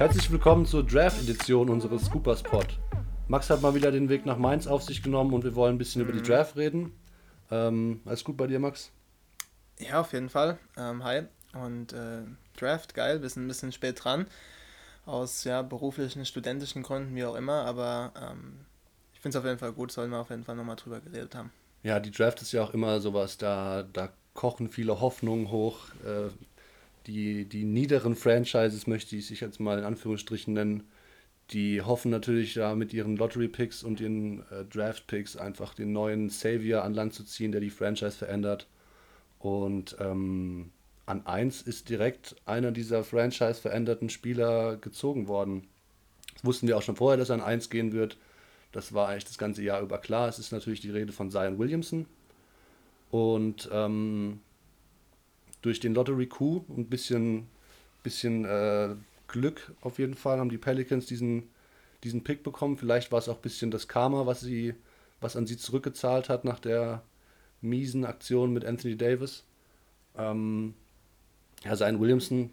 Herzlich willkommen zur Draft-Edition unseres Scoopers Pod. Max hat mal wieder den Weg nach Mainz auf sich genommen und wir wollen ein bisschen mhm. über die mhm. Draft reden. Ähm, alles gut bei dir, Max? Ja, auf jeden Fall. Ähm, hi. Und äh, Draft, geil, wir sind ein bisschen spät dran. Aus ja, beruflichen, studentischen Gründen, wie auch immer. Aber ähm, ich finde es auf jeden Fall gut, sollen wir auf jeden Fall nochmal drüber geredet haben. Ja, die Draft ist ja auch immer sowas, da, da kochen viele Hoffnungen hoch. Äh, die, die niederen Franchises, möchte ich sich jetzt mal in Anführungsstrichen nennen, die hoffen natürlich da mit ihren Lottery-Picks und ihren äh, Draft-Picks einfach den neuen Savior an Land zu ziehen, der die Franchise verändert. Und ähm, an 1 ist direkt einer dieser Franchise veränderten Spieler gezogen worden. Das wussten wir auch schon vorher, dass er an 1 gehen wird. Das war eigentlich das ganze Jahr über klar. Es ist natürlich die Rede von Zion Williamson. Und ähm, durch den Lottery Coup und ein bisschen, bisschen äh, Glück auf jeden Fall haben die Pelicans diesen, diesen Pick bekommen. Vielleicht war es auch ein bisschen das Karma, was, sie, was an sie zurückgezahlt hat nach der miesen Aktion mit Anthony Davis. Ähm, ja, sein Williamson,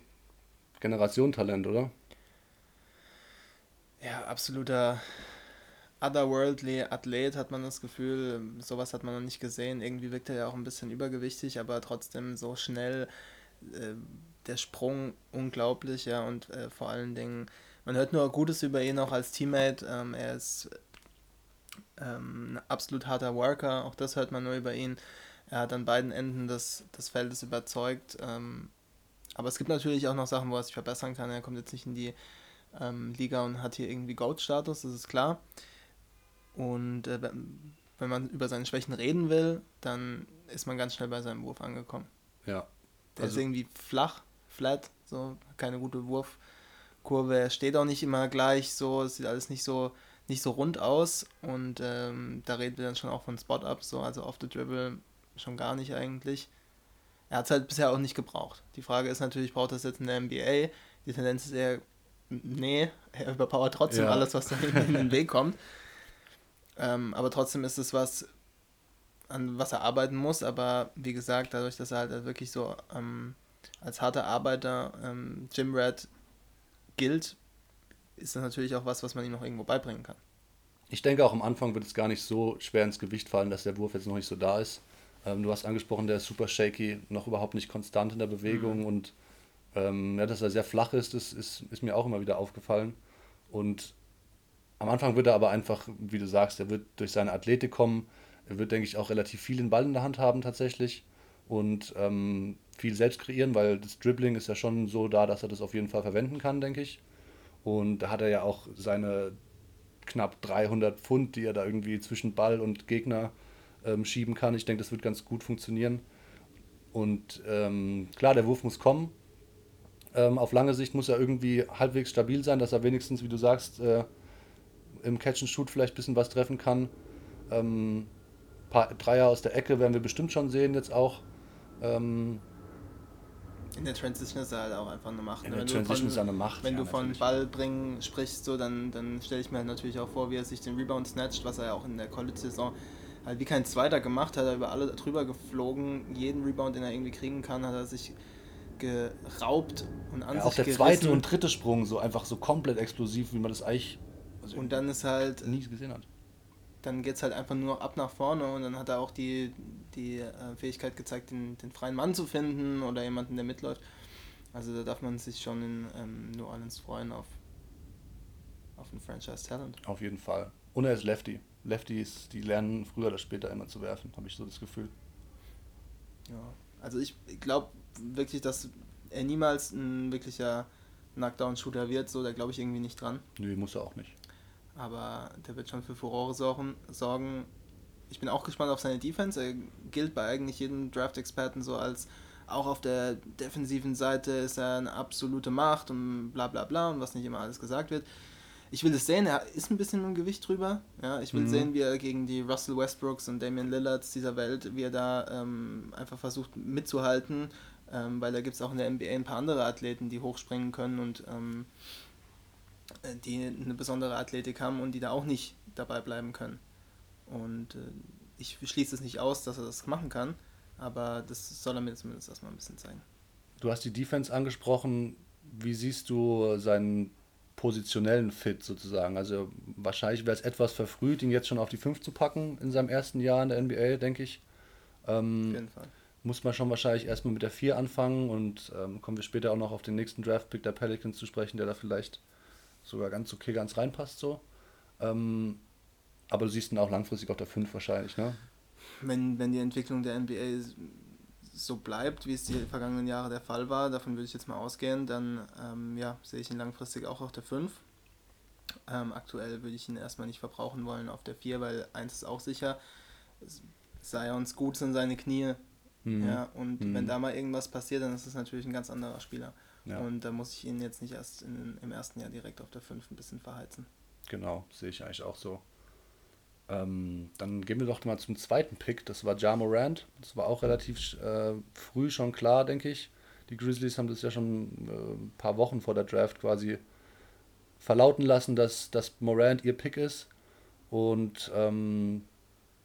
Generationentalent, oder? Ja, absoluter otherworldly Athlet, hat man das Gefühl. Sowas hat man noch nicht gesehen. Irgendwie wirkt er ja auch ein bisschen übergewichtig, aber trotzdem so schnell. Äh, der Sprung unglaublich, ja, und äh, vor allen Dingen, man hört nur Gutes über ihn auch als Teammate. Ähm, er ist ähm, ein absolut harter Worker, auch das hört man nur über ihn. Er hat an beiden Enden des, des Feldes überzeugt. Ähm, aber es gibt natürlich auch noch Sachen, wo er sich verbessern kann. Er kommt jetzt nicht in die ähm, Liga und hat hier irgendwie Goat-Status, das ist klar. Und äh, wenn man über seine Schwächen reden will, dann ist man ganz schnell bei seinem Wurf angekommen. Ja. Der also, ist irgendwie flach, flat, so keine gute Wurfkurve. Er steht auch nicht immer gleich, so es sieht alles nicht so nicht so rund aus und ähm, da reden wir dann schon auch von Spot-Up, so also off the Dribble schon gar nicht eigentlich. Er hat es halt bisher auch nicht gebraucht. Die Frage ist natürlich, braucht er es jetzt in der NBA? Die Tendenz ist eher, nee, er überpowert trotzdem ja. alles, was da in den Weg kommt. Ähm, aber trotzdem ist es was, an was er arbeiten muss. Aber wie gesagt, dadurch, dass er halt wirklich so ähm, als harter Arbeiter ähm, Jim Red gilt, ist das natürlich auch was, was man ihm noch irgendwo beibringen kann. Ich denke auch am Anfang wird es gar nicht so schwer ins Gewicht fallen, dass der Wurf jetzt noch nicht so da ist. Ähm, du hast angesprochen, der ist super shaky, noch überhaupt nicht konstant in der Bewegung mhm. und ähm, ja, dass er sehr flach ist, ist, ist, ist mir auch immer wieder aufgefallen. Und am Anfang wird er aber einfach, wie du sagst, er wird durch seine Athletik kommen. Er wird, denke ich, auch relativ viel den Ball in der Hand haben tatsächlich und ähm, viel selbst kreieren, weil das Dribbling ist ja schon so da, dass er das auf jeden Fall verwenden kann, denke ich. Und da hat er ja auch seine knapp 300 Pfund, die er da irgendwie zwischen Ball und Gegner ähm, schieben kann. Ich denke, das wird ganz gut funktionieren. Und ähm, klar, der Wurf muss kommen. Ähm, auf lange Sicht muss er irgendwie halbwegs stabil sein, dass er wenigstens, wie du sagst, äh, im Catch and Shoot vielleicht ein bisschen was treffen kann. Ähm, paar Dreier aus der Ecke werden wir bestimmt schon sehen jetzt auch. Ähm, in der Transition ist er halt auch einfach eine Macht. In ne? der wenn Transition von, ist er eine Macht. Wenn ja, du von Ballbringen sprichst, so, dann, dann stelle ich mir halt natürlich auch vor, wie er sich den Rebound snatcht, was er ja auch in der College-Saison halt wie kein Zweiter gemacht hat. Er über alle drüber geflogen. Jeden Rebound, den er irgendwie kriegen kann, hat er sich geraubt und an ja, sich Auch der gerissen. zweite und dritte Sprung so einfach so komplett explosiv, wie man das eigentlich also und dann ist halt. Nie gesehen hat. Dann geht es halt einfach nur ab nach vorne und dann hat er auch die, die äh, Fähigkeit gezeigt, den, den freien Mann zu finden oder jemanden, der mitläuft. Also da darf man sich schon in ähm, New Orleans freuen auf, auf ein Franchise-Talent. Auf jeden Fall. Und er ist Lefty. Lefties, die lernen früher oder später immer zu werfen, habe ich so das Gefühl. Ja, also ich glaube wirklich, dass er niemals ein wirklicher Knockdown-Shooter wird, so, da glaube ich irgendwie nicht dran. Nö, muss er auch nicht aber der wird schon für Furore sorgen. Ich bin auch gespannt auf seine Defense. Er gilt bei eigentlich jedem Draft-Experten so als auch auf der defensiven Seite ist er eine absolute Macht und bla bla bla und was nicht immer alles gesagt wird. Ich will es sehen, er ist ein bisschen im Gewicht drüber. Ja, ich will mhm. sehen, wie er gegen die Russell Westbrooks und Damian Lillards dieser Welt, wie er da ähm, einfach versucht mitzuhalten, ähm, weil da gibt es auch in der NBA ein paar andere Athleten, die hochspringen können und ähm, äh, die eine besondere Athletik haben und die da auch nicht dabei bleiben können. Und äh, ich schließe es nicht aus, dass er das machen kann, aber das soll er mir zumindest erstmal ein bisschen zeigen. Du hast die Defense angesprochen. Wie siehst du seinen positionellen Fit sozusagen. Also wahrscheinlich wäre es etwas verfrüht, ihn jetzt schon auf die 5 zu packen in seinem ersten Jahr in der NBA, denke ich. Ähm, auf jeden Fall. Muss man schon wahrscheinlich erstmal mit der 4 anfangen und ähm, kommen wir später auch noch auf den nächsten Draft-Pick der Pelicans zu sprechen, der da vielleicht sogar ganz okay ganz reinpasst so. Ähm, aber du siehst ihn auch langfristig auf der 5 wahrscheinlich, ne? Wenn, wenn die Entwicklung der NBA so bleibt, wie es die vergangenen Jahre der Fall war, davon würde ich jetzt mal ausgehen, dann ähm, ja, sehe ich ihn langfristig auch auf der 5. Ähm, aktuell würde ich ihn erstmal nicht verbrauchen wollen auf der 4, weil eins ist auch sicher, Zions gut sind seine Knie. Mhm. Ja, und mhm. wenn da mal irgendwas passiert, dann ist es natürlich ein ganz anderer Spieler. Ja. Und da muss ich ihn jetzt nicht erst in, im ersten Jahr direkt auf der 5 ein bisschen verheizen. Genau, sehe ich eigentlich auch so. Ähm, dann gehen wir doch mal zum zweiten Pick. Das war Ja Morant. Das war auch relativ äh, früh schon klar, denke ich. Die Grizzlies haben das ja schon äh, ein paar Wochen vor der Draft quasi verlauten lassen, dass, dass Morant ihr Pick ist. Und ähm,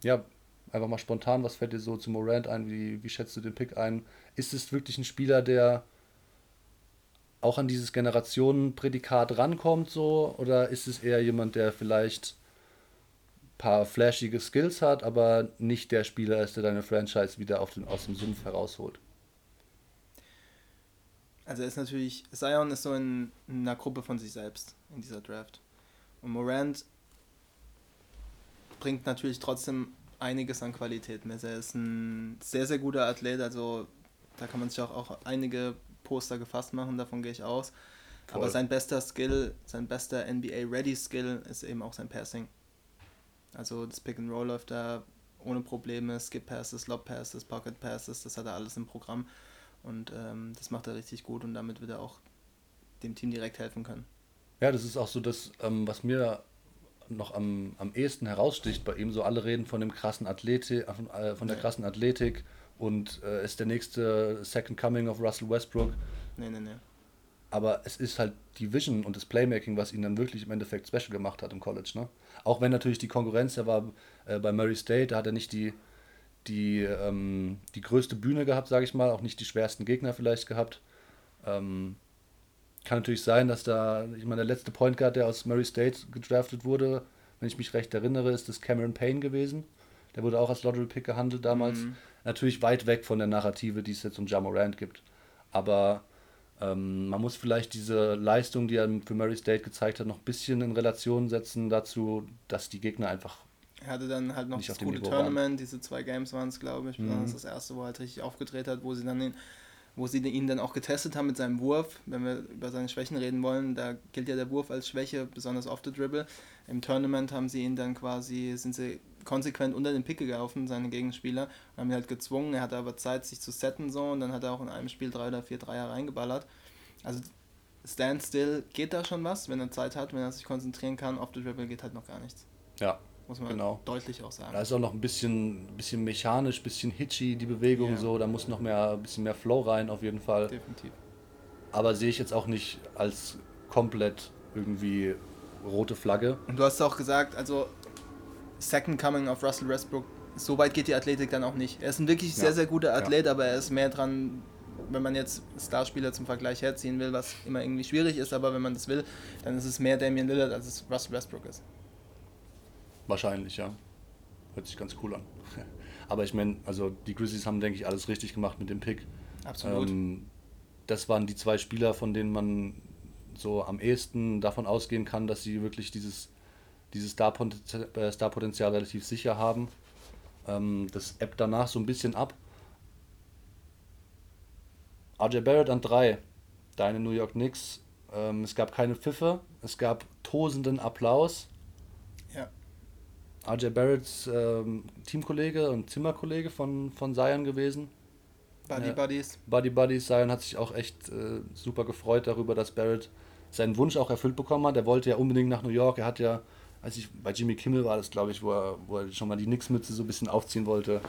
ja, einfach mal spontan, was fällt dir so zu Morant ein? Wie, wie schätzt du den Pick ein? Ist es wirklich ein Spieler, der auch an dieses Generationenprädikat rankommt so? Oder ist es eher jemand, der vielleicht paar flashige Skills hat, aber nicht der Spieler ist, der deine Franchise wieder auf den, aus dem Sumpf herausholt. Also ist natürlich, Zion ist so in, in einer Gruppe von sich selbst in dieser Draft. Und Morant bringt natürlich trotzdem einiges an Qualität mit. Er ist ein sehr, sehr guter Athlet, also da kann man sich auch, auch einige Poster gefasst machen, davon gehe ich aus. Voll. Aber sein bester Skill, sein bester NBA-Ready-Skill ist eben auch sein Passing. Also das Pick and Roll läuft da ohne Probleme, Skip Passes, Lob Passes, Pocket Passes, das hat er alles im Programm und ähm, das macht er richtig gut und damit wird er auch dem Team direkt helfen können. Ja, das ist auch so das, ähm, was mir noch am, am ehesten heraussticht bei ihm. So alle reden von dem krassen Athletik, äh, von der nee. krassen Athletik und äh, ist der nächste Second Coming of Russell Westbrook. Nee, nee, nee. Aber es ist halt die Vision und das Playmaking, was ihn dann wirklich im Endeffekt special gemacht hat im College. Ne? Auch wenn natürlich die Konkurrenz, er war äh, bei Murray State, da hat er nicht die, die, ähm, die größte Bühne gehabt, sage ich mal, auch nicht die schwersten Gegner vielleicht gehabt. Ähm, kann natürlich sein, dass da, ich meine, der letzte Point Guard, der aus Murray State gedraftet wurde, wenn ich mich recht erinnere, ist das Cameron Payne gewesen. Der wurde auch als Lottery Pick gehandelt damals. Mhm. Natürlich weit weg von der Narrative, die es jetzt um Jamorant gibt. Aber ähm, man muss vielleicht diese Leistung, die er für Murray State gezeigt hat, noch ein bisschen in Relation setzen dazu, dass die Gegner einfach. Er hatte dann halt noch das gute Niveau Tournament, waren. diese zwei Games waren es, glaube ich. Mhm. Das erste, wo er halt richtig aufgedreht hat, wo sie dann den, wo sie ihn dann auch getestet haben mit seinem Wurf. Wenn wir über seine Schwächen reden wollen, da gilt ja der Wurf als Schwäche, besonders off the dribble. Im Tournament haben sie ihn dann quasi, sind sie konsequent unter den Pick gelaufen, seine Gegenspieler, und haben ihn halt gezwungen. Er hatte aber Zeit, sich zu setten so und dann hat er auch in einem Spiel drei oder vier Dreier reingeballert. Also Standstill geht da schon was, wenn er Zeit hat, wenn er sich konzentrieren kann. Off the Dribble geht halt noch gar nichts. Ja. Muss man genau. deutlich auch sagen. Da ist auch noch ein bisschen, bisschen mechanisch, ein bisschen hitchy die Bewegung yeah. so. Da muss noch mehr, ein bisschen mehr Flow rein auf jeden Fall. Definitiv. Aber sehe ich jetzt auch nicht als komplett irgendwie rote Flagge. Und du hast auch gesagt, also Second Coming of Russell Westbrook, so weit geht die Athletik dann auch nicht. Er ist ein wirklich sehr, sehr guter Athlet, ja. aber er ist mehr dran, wenn man jetzt Starspieler zum Vergleich herziehen will, was immer irgendwie schwierig ist, aber wenn man das will, dann ist es mehr Damian Lillard, als es Russell Westbrook ist. Wahrscheinlich, ja. Hört sich ganz cool an. aber ich meine, also die Grizzlies haben, denke ich, alles richtig gemacht mit dem Pick. Absolut. Ähm, das waren die zwei Spieler, von denen man so am ehesten davon ausgehen kann, dass sie wirklich dieses dieses äh, Star-Potenzial relativ sicher haben. Ähm, das ebbt danach so ein bisschen ab. RJ Barrett an 3, deine New York Knicks. Ähm, es gab keine Pfiffe, es gab tosenden Applaus. Ja. RJ Barretts ähm, Teamkollege und Zimmerkollege von, von Zion gewesen. Buddy äh, Buddies. Buddy Buddies. Zion hat sich auch echt äh, super gefreut darüber, dass Barrett seinen Wunsch auch erfüllt bekommen hat. Er wollte ja unbedingt nach New York. Er hat ja als ich bei Jimmy Kimmel war das, glaube ich, wo er, wo er schon mal die Nix-Mütze so ein bisschen aufziehen wollte.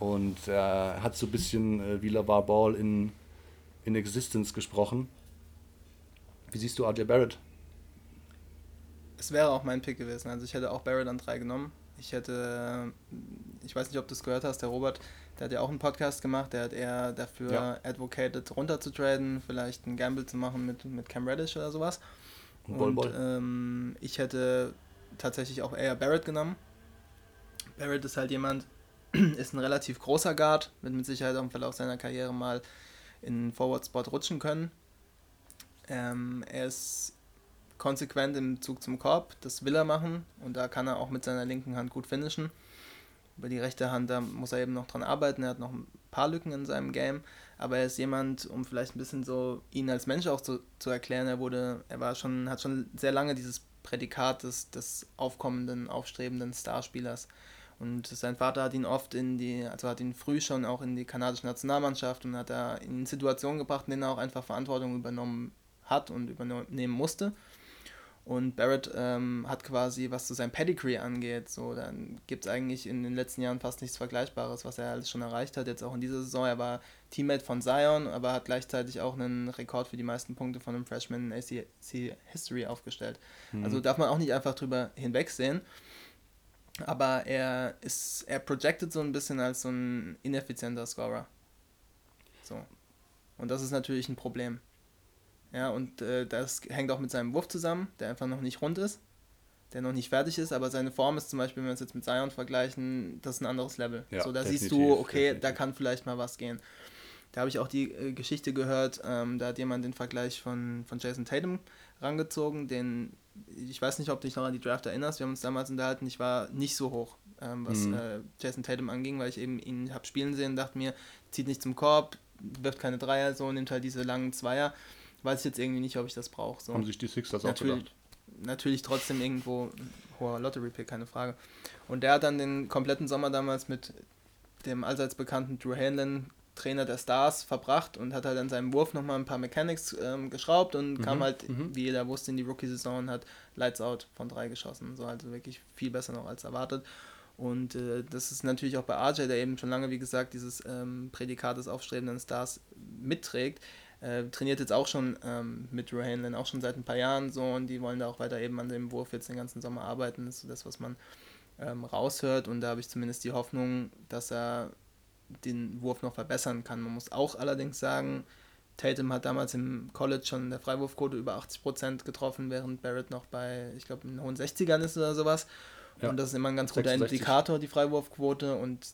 Und er hat so ein bisschen äh, wie LaVar Ball in, in Existence gesprochen. Wie siehst du RJ Barrett? Es wäre auch mein Pick gewesen. Also ich hätte auch Barrett an drei genommen. Ich hätte, ich weiß nicht, ob du es gehört hast, der Robert, der hat ja auch einen Podcast gemacht, der hat eher dafür ja. advocated, runterzutraden, vielleicht einen Gamble zu machen mit, mit Cam Reddish oder sowas. Und, und ähm, ich hätte tatsächlich auch eher Barrett genommen. Barrett ist halt jemand, ist ein relativ großer Guard, wird mit Sicherheit auch im Verlauf seiner Karriere mal in Forward-Spot rutschen können. Ähm, er ist konsequent im Zug zum Korb, das will er machen und da kann er auch mit seiner linken Hand gut finishen. Über die rechte Hand, da muss er eben noch dran arbeiten, er hat noch ein paar Lücken in seinem Game, aber er ist jemand, um vielleicht ein bisschen so ihn als Mensch auch zu, zu erklären, er wurde, er war schon, hat schon sehr lange dieses Prädikat des, des aufkommenden, aufstrebenden Starspielers. Und sein Vater hat ihn oft in die, also hat ihn früh schon auch in die kanadische Nationalmannschaft und hat da in Situationen gebracht, in denen er auch einfach Verantwortung übernommen hat und übernehmen musste. Und Barrett ähm, hat quasi, was zu seinem Pedigree angeht, so, dann gibt es eigentlich in den letzten Jahren fast nichts Vergleichbares, was er alles schon erreicht hat. Jetzt auch in dieser Saison. Er war Teammate von Zion, aber hat gleichzeitig auch einen Rekord für die meisten Punkte von einem Freshman in ACC History aufgestellt. Mhm. Also darf man auch nicht einfach drüber hinwegsehen. Aber er ist, er projected so ein bisschen als so ein ineffizienter Scorer. So. Und das ist natürlich ein Problem. Ja, und äh, das hängt auch mit seinem Wurf zusammen, der einfach noch nicht rund ist, der noch nicht fertig ist, aber seine Form ist zum Beispiel, wenn wir es jetzt mit Zion vergleichen, das ist ein anderes Level. Ja, so, da siehst du, okay, definitiv. da kann vielleicht mal was gehen. Da habe ich auch die äh, Geschichte gehört, ähm, da hat jemand den Vergleich von, von Jason Tatum rangezogen, den, ich weiß nicht, ob du dich noch an die Draft erinnerst, wir haben uns damals unterhalten, ich war nicht so hoch, ähm, was mhm. äh, Jason Tatum anging, weil ich eben ihn habe spielen sehen, dachte mir, zieht nicht zum Korb, wirft keine Dreier, so, nimmt halt diese langen Zweier weiß ich jetzt irgendwie nicht, ob ich das brauche. So. Haben sich die Sixers natürlich, auch gedacht? Natürlich trotzdem irgendwo hoher Lottery-Pick, keine Frage. Und der hat dann den kompletten Sommer damals mit dem allseits bekannten Drew Hanlon, Trainer der Stars, verbracht und hat halt an seinem Wurf nochmal ein paar Mechanics ähm, geschraubt und mhm, kam halt, mhm. wie jeder wusste, in die Rookie-Saison und hat Lights Out von drei geschossen. So also wirklich viel besser noch als erwartet. Und äh, das ist natürlich auch bei RJ, der eben schon lange, wie gesagt, dieses ähm, Prädikat des aufstrebenden Stars mitträgt. Äh, trainiert jetzt auch schon ähm, mit Drew Hanlon, auch schon seit ein paar Jahren so und die wollen da auch weiter eben an dem Wurf jetzt den ganzen Sommer arbeiten. Das ist so das, was man ähm, raushört und da habe ich zumindest die Hoffnung, dass er den Wurf noch verbessern kann. Man muss auch allerdings sagen, Tatum hat damals im College schon in der Freiwurfquote über 80% getroffen, während Barrett noch bei, ich glaube, in den hohen 60ern ist oder sowas. Ja. Und das ist immer ein ganz guter 66. Indikator, die Freiwurfquote. Und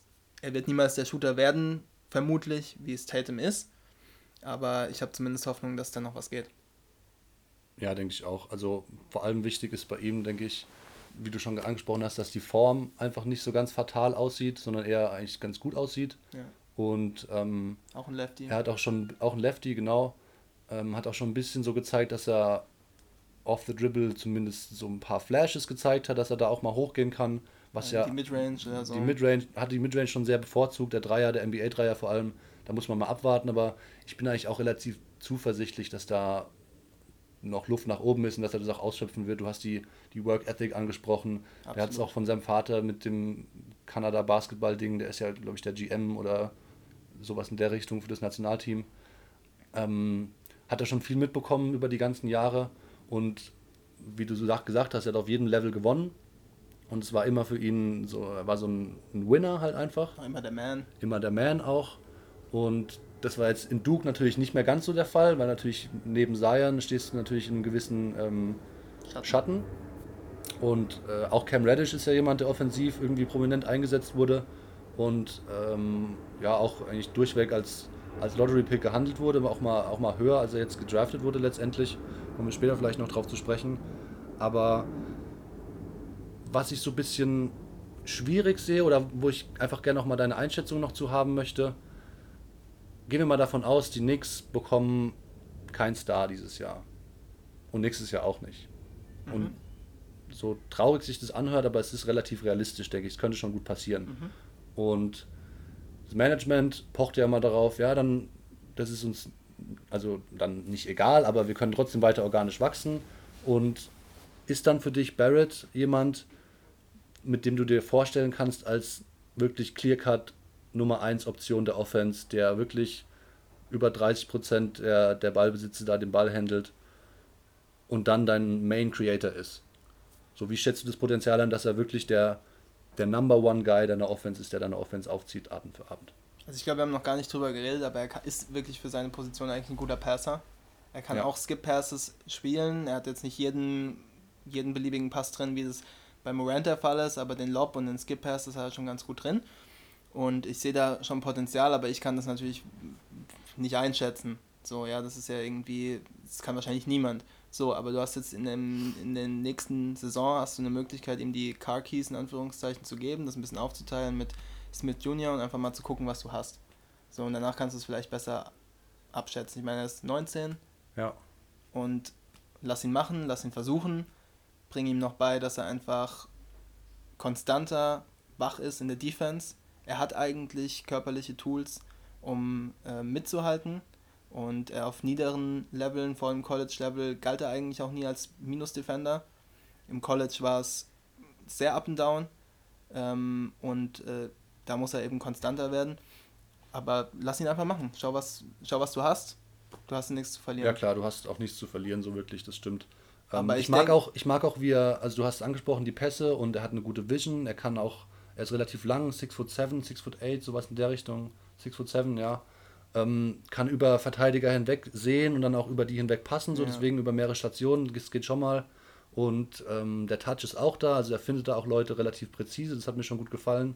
er wird niemals der Shooter werden, vermutlich, wie es Tatum ist. Aber ich habe zumindest Hoffnung, dass da noch was geht. Ja, denke ich auch. Also vor allem wichtig ist bei ihm, denke ich, wie du schon angesprochen hast, dass die Form einfach nicht so ganz fatal aussieht, sondern eher eigentlich ganz gut aussieht. Ja. Und ähm, auch ein Lefty. Er hat auch schon, auch ein Lefty, genau. Ähm, hat auch schon ein bisschen so gezeigt, dass er off the dribble zumindest so ein paar Flashes gezeigt hat, dass er da auch mal hochgehen kann. Was ja, ja die Midrange oder so. Die Midrange, hat die Midrange schon sehr bevorzugt, der Dreier, der NBA-Dreier vor allem. Da muss man mal abwarten, aber ich bin eigentlich auch relativ zuversichtlich, dass da noch Luft nach oben ist und dass er das auch ausschöpfen wird. Du hast die, die Work Ethic angesprochen. Absolut. Er hat es auch von seinem Vater mit dem Kanada Basketball-Ding, der ist ja, glaube ich, der GM oder sowas in der Richtung für das Nationalteam. Ähm, hat er schon viel mitbekommen über die ganzen Jahre und wie du so gesagt hast, er hat auf jedem Level gewonnen. Und es war immer für ihn so, er war so ein, ein Winner halt einfach. Immer der Man. Immer der Man auch. Und das war jetzt in Duke natürlich nicht mehr ganz so der Fall, weil natürlich neben Zion stehst du natürlich in einem gewissen ähm, Schatten. Schatten. Und äh, auch Cam Reddish ist ja jemand, der offensiv irgendwie prominent eingesetzt wurde und ähm, ja auch eigentlich durchweg als, als Lottery-Pick gehandelt wurde, auch mal, auch mal höher, als er jetzt gedraftet wurde letztendlich. Kommen wir später vielleicht noch drauf zu sprechen. Aber was ich so ein bisschen schwierig sehe oder wo ich einfach gerne noch mal deine Einschätzung noch zu haben möchte, gehen wir mal davon aus, die Knicks bekommen keinen Star dieses Jahr. Und nächstes Jahr auch nicht. Mhm. Und so traurig sich das anhört, aber es ist relativ realistisch, denke ich. Es könnte schon gut passieren. Mhm. Und das Management pocht ja immer darauf, ja, dann, das ist uns, also dann nicht egal, aber wir können trotzdem weiter organisch wachsen. Und ist dann für dich Barrett jemand, mit dem du dir vorstellen kannst, als wirklich clear-cut Nummer 1 Option der Offense, der wirklich über 30 Prozent der, der Ballbesitze da den Ball handelt und dann dein Main Creator ist. So, wie schätzt du das Potenzial an, dass er wirklich der, der Number One Guy deiner Offense ist, der deine Offense aufzieht, Abend für Abend? Also ich glaube, wir haben noch gar nicht drüber geredet, aber er ist wirklich für seine Position eigentlich ein guter Passer. Er kann ja. auch Skip-Passes spielen. Er hat jetzt nicht jeden, jeden beliebigen Pass drin, wie das bei Morant der Fall ist, aber den Lob und den Skip-Pass ist er schon ganz gut drin. Und ich sehe da schon Potenzial, aber ich kann das natürlich nicht einschätzen. So, ja, das ist ja irgendwie, das kann wahrscheinlich niemand. So, aber du hast jetzt in, dem, in der nächsten Saison hast du eine Möglichkeit, ihm die Car Keys in Anführungszeichen zu geben, das ein bisschen aufzuteilen mit Smith Jr. und einfach mal zu gucken, was du hast. So, und danach kannst du es vielleicht besser abschätzen. Ich meine, er ist 19. Ja. Und lass ihn machen, lass ihn versuchen. Bring ihm noch bei, dass er einfach konstanter wach ist in der Defense. Er hat eigentlich körperliche Tools, um äh, mitzuhalten. Und er auf niederen Leveln, vor allem College-Level, galt er eigentlich auch nie als Minus-Defender. Im College war es sehr up and down. Ähm, und äh, da muss er eben konstanter werden. Aber lass ihn einfach machen. Schau, was, schau, was du hast. Du hast nichts zu verlieren. Ja klar, du hast auch nichts zu verlieren, so wirklich, das stimmt. Aber ähm, ich, ich mag auch, ich mag auch, wie er, also du hast angesprochen, die Pässe und er hat eine gute Vision. Er kann auch, er ist relativ lang, 6 foot 7, 6 foot 8, sowas in der Richtung. 6 foot 7, ja. Ähm, kann über Verteidiger hinweg sehen und dann auch über die hinweg passen, so ja. deswegen über mehrere Stationen, das geht schon mal. Und ähm, der Touch ist auch da, also er findet da auch Leute relativ präzise, das hat mir schon gut gefallen.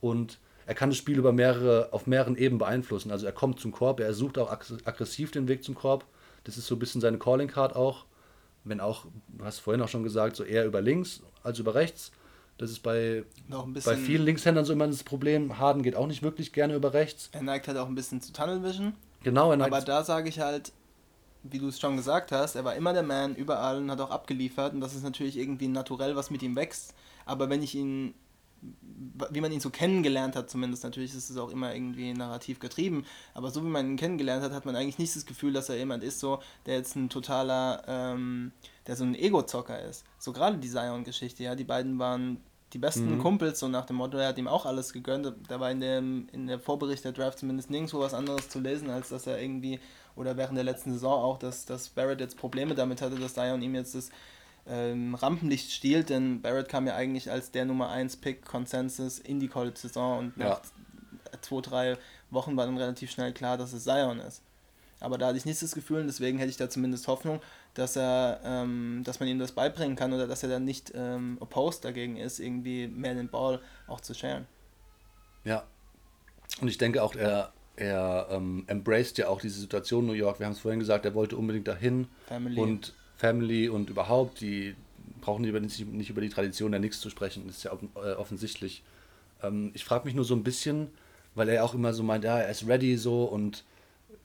Und er kann das Spiel über mehrere, auf mehreren Ebenen beeinflussen. Also er kommt zum Korb, er sucht auch aggressiv den Weg zum Korb. Das ist so ein bisschen seine Calling Card auch. Wenn auch, du hast vorhin auch schon gesagt, so eher über links als über rechts. Das ist bei, bei vielen Linkshändern so immer das Problem. Harden geht auch nicht wirklich gerne über rechts. Er neigt halt auch ein bisschen zu Tunnel Vision. Genau, er neigt. Aber da sage ich halt, wie du es schon gesagt hast, er war immer der Man überall und hat auch abgeliefert. Und das ist natürlich irgendwie naturell, was mit ihm wächst. Aber wenn ich ihn wie man ihn so kennengelernt hat, zumindest natürlich ist es auch immer irgendwie narrativ getrieben, aber so wie man ihn kennengelernt hat, hat man eigentlich nicht das Gefühl, dass er jemand ist, so, der jetzt ein totaler, ähm, der so ein Ego-Zocker ist. So gerade die Zion-Geschichte, ja, die beiden waren die besten mhm. Kumpels, so nach dem Motto, er hat ihm auch alles gegönnt. Da war in, dem, in der Vorbericht der Draft zumindest nirgendwo was anderes zu lesen, als dass er irgendwie, oder während der letzten Saison auch, dass, dass Barrett jetzt Probleme damit hatte, dass Zion ihm jetzt das ähm, Rampenlicht stiehlt, denn Barrett kam ja eigentlich als der Nummer 1 Pick Consensus in die College-Saison und nach ja. zwei, drei Wochen war dann relativ schnell klar, dass es Zion ist. Aber da hatte ich nicht das Gefühl und deswegen hätte ich da zumindest Hoffnung, dass er, ähm, dass man ihm das beibringen kann oder dass er dann nicht ähm, opposed dagegen ist, irgendwie mehr den Ball auch zu sharen. Ja. Und ich denke auch, er, er ähm, embraced ja auch diese Situation New York. Wir haben es vorhin gesagt, er wollte unbedingt dahin. Family. Und Family und überhaupt, die brauchen nicht, nicht über die Tradition der Nix zu sprechen, das ist ja äh, offensichtlich. Ähm, ich frage mich nur so ein bisschen, weil er auch immer so meint, ja, er ist ready so und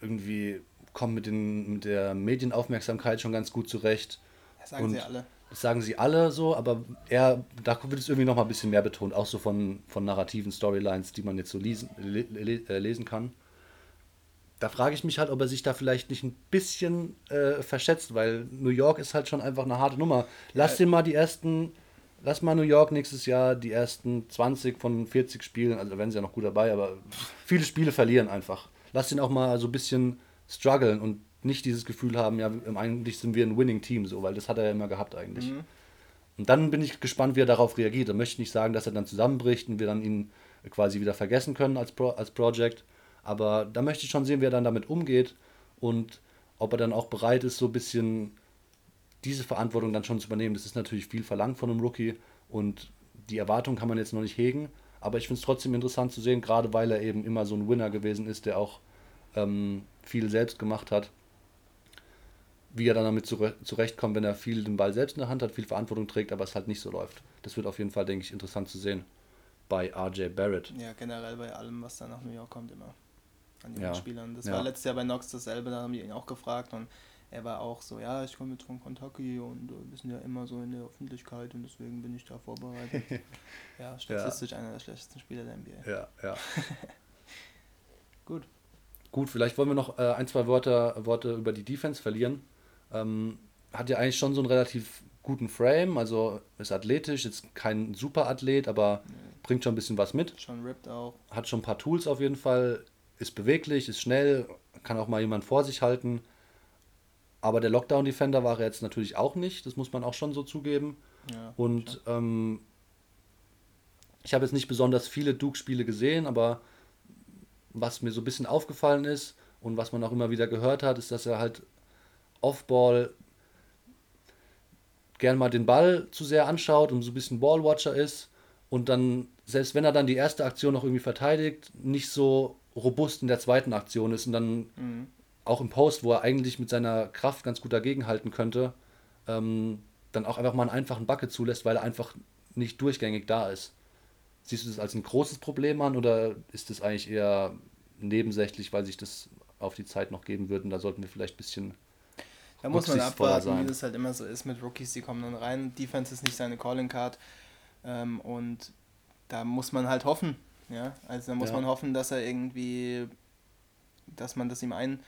irgendwie kommt mit, den, mit der Medienaufmerksamkeit schon ganz gut zurecht. Das sagen und sie alle. Das sagen sie alle so, aber er, da wird es irgendwie noch mal ein bisschen mehr betont, auch so von, von narrativen Storylines, die man jetzt so lesen, äh, lesen kann da frage ich mich halt, ob er sich da vielleicht nicht ein bisschen äh, verschätzt, weil New York ist halt schon einfach eine harte Nummer. Lass ja. den mal die ersten, lass mal New York nächstes Jahr die ersten 20 von 40 Spielen, also da werden sie ja noch gut dabei, aber viele Spiele verlieren einfach. Lass den auch mal so ein bisschen strugglen und nicht dieses Gefühl haben, ja, eigentlich sind wir ein Winning-Team, so, weil das hat er ja immer gehabt eigentlich. Mhm. Und dann bin ich gespannt, wie er darauf reagiert. Da möchte ich nicht sagen, dass er dann zusammenbricht und wir dann ihn quasi wieder vergessen können als, Pro als Project. Aber da möchte ich schon sehen, wie er dann damit umgeht und ob er dann auch bereit ist, so ein bisschen diese Verantwortung dann schon zu übernehmen. Das ist natürlich viel verlangt von einem Rookie und die Erwartung kann man jetzt noch nicht hegen. Aber ich finde es trotzdem interessant zu sehen, gerade weil er eben immer so ein Winner gewesen ist, der auch ähm, viel selbst gemacht hat, wie er dann damit zurechtkommt, wenn er viel den Ball selbst in der Hand hat, viel Verantwortung trägt, aber es halt nicht so läuft. Das wird auf jeden Fall, denke ich, interessant zu sehen bei RJ Barrett. Ja, generell bei allem, was da nach New York kommt, immer an jungen ja. Spielern. Das ja. war letztes Jahr bei Nox dasselbe, da haben die ihn auch gefragt und er war auch so, ja, ich komme jetzt von Kentucky und äh, wir sind ja immer so in der Öffentlichkeit und deswegen bin ich da vorbereitet. ja, statistisch ja. einer der schlechtesten Spieler der NBA. Ja, ja. Gut. Gut, vielleicht wollen wir noch äh, ein, zwei Worte, Worte über die Defense verlieren. Ähm, hat ja eigentlich schon so einen relativ guten Frame, also ist athletisch, ist kein Superathlet, aber nee. bringt schon ein bisschen was mit. Schon ripped auch. Hat schon ein paar Tools auf jeden Fall, ist beweglich, ist schnell, kann auch mal jemand vor sich halten. Aber der Lockdown-Defender war er jetzt natürlich auch nicht, das muss man auch schon so zugeben. Ja, und ähm, ich habe jetzt nicht besonders viele Duke-Spiele gesehen, aber was mir so ein bisschen aufgefallen ist und was man auch immer wieder gehört hat, ist, dass er halt Off-Ball gern mal den Ball zu sehr anschaut und so ein bisschen Ballwatcher ist und dann, selbst wenn er dann die erste Aktion noch irgendwie verteidigt, nicht so robust in der zweiten Aktion ist und dann mhm. auch im Post, wo er eigentlich mit seiner Kraft ganz gut dagegenhalten könnte, ähm, dann auch einfach mal einen einfachen Backe zulässt, weil er einfach nicht durchgängig da ist. Siehst du das als ein großes Problem an oder ist das eigentlich eher nebensächlich, weil sich das auf die Zeit noch geben würde und da sollten wir vielleicht ein bisschen da muss man abwarten, sein. wie das halt immer so ist mit Rookies, die kommen dann rein. Defense ist nicht seine Calling Card ähm, und da muss man halt hoffen. Ja, also da muss ja. man hoffen, dass er irgendwie, dass man das ihm ein,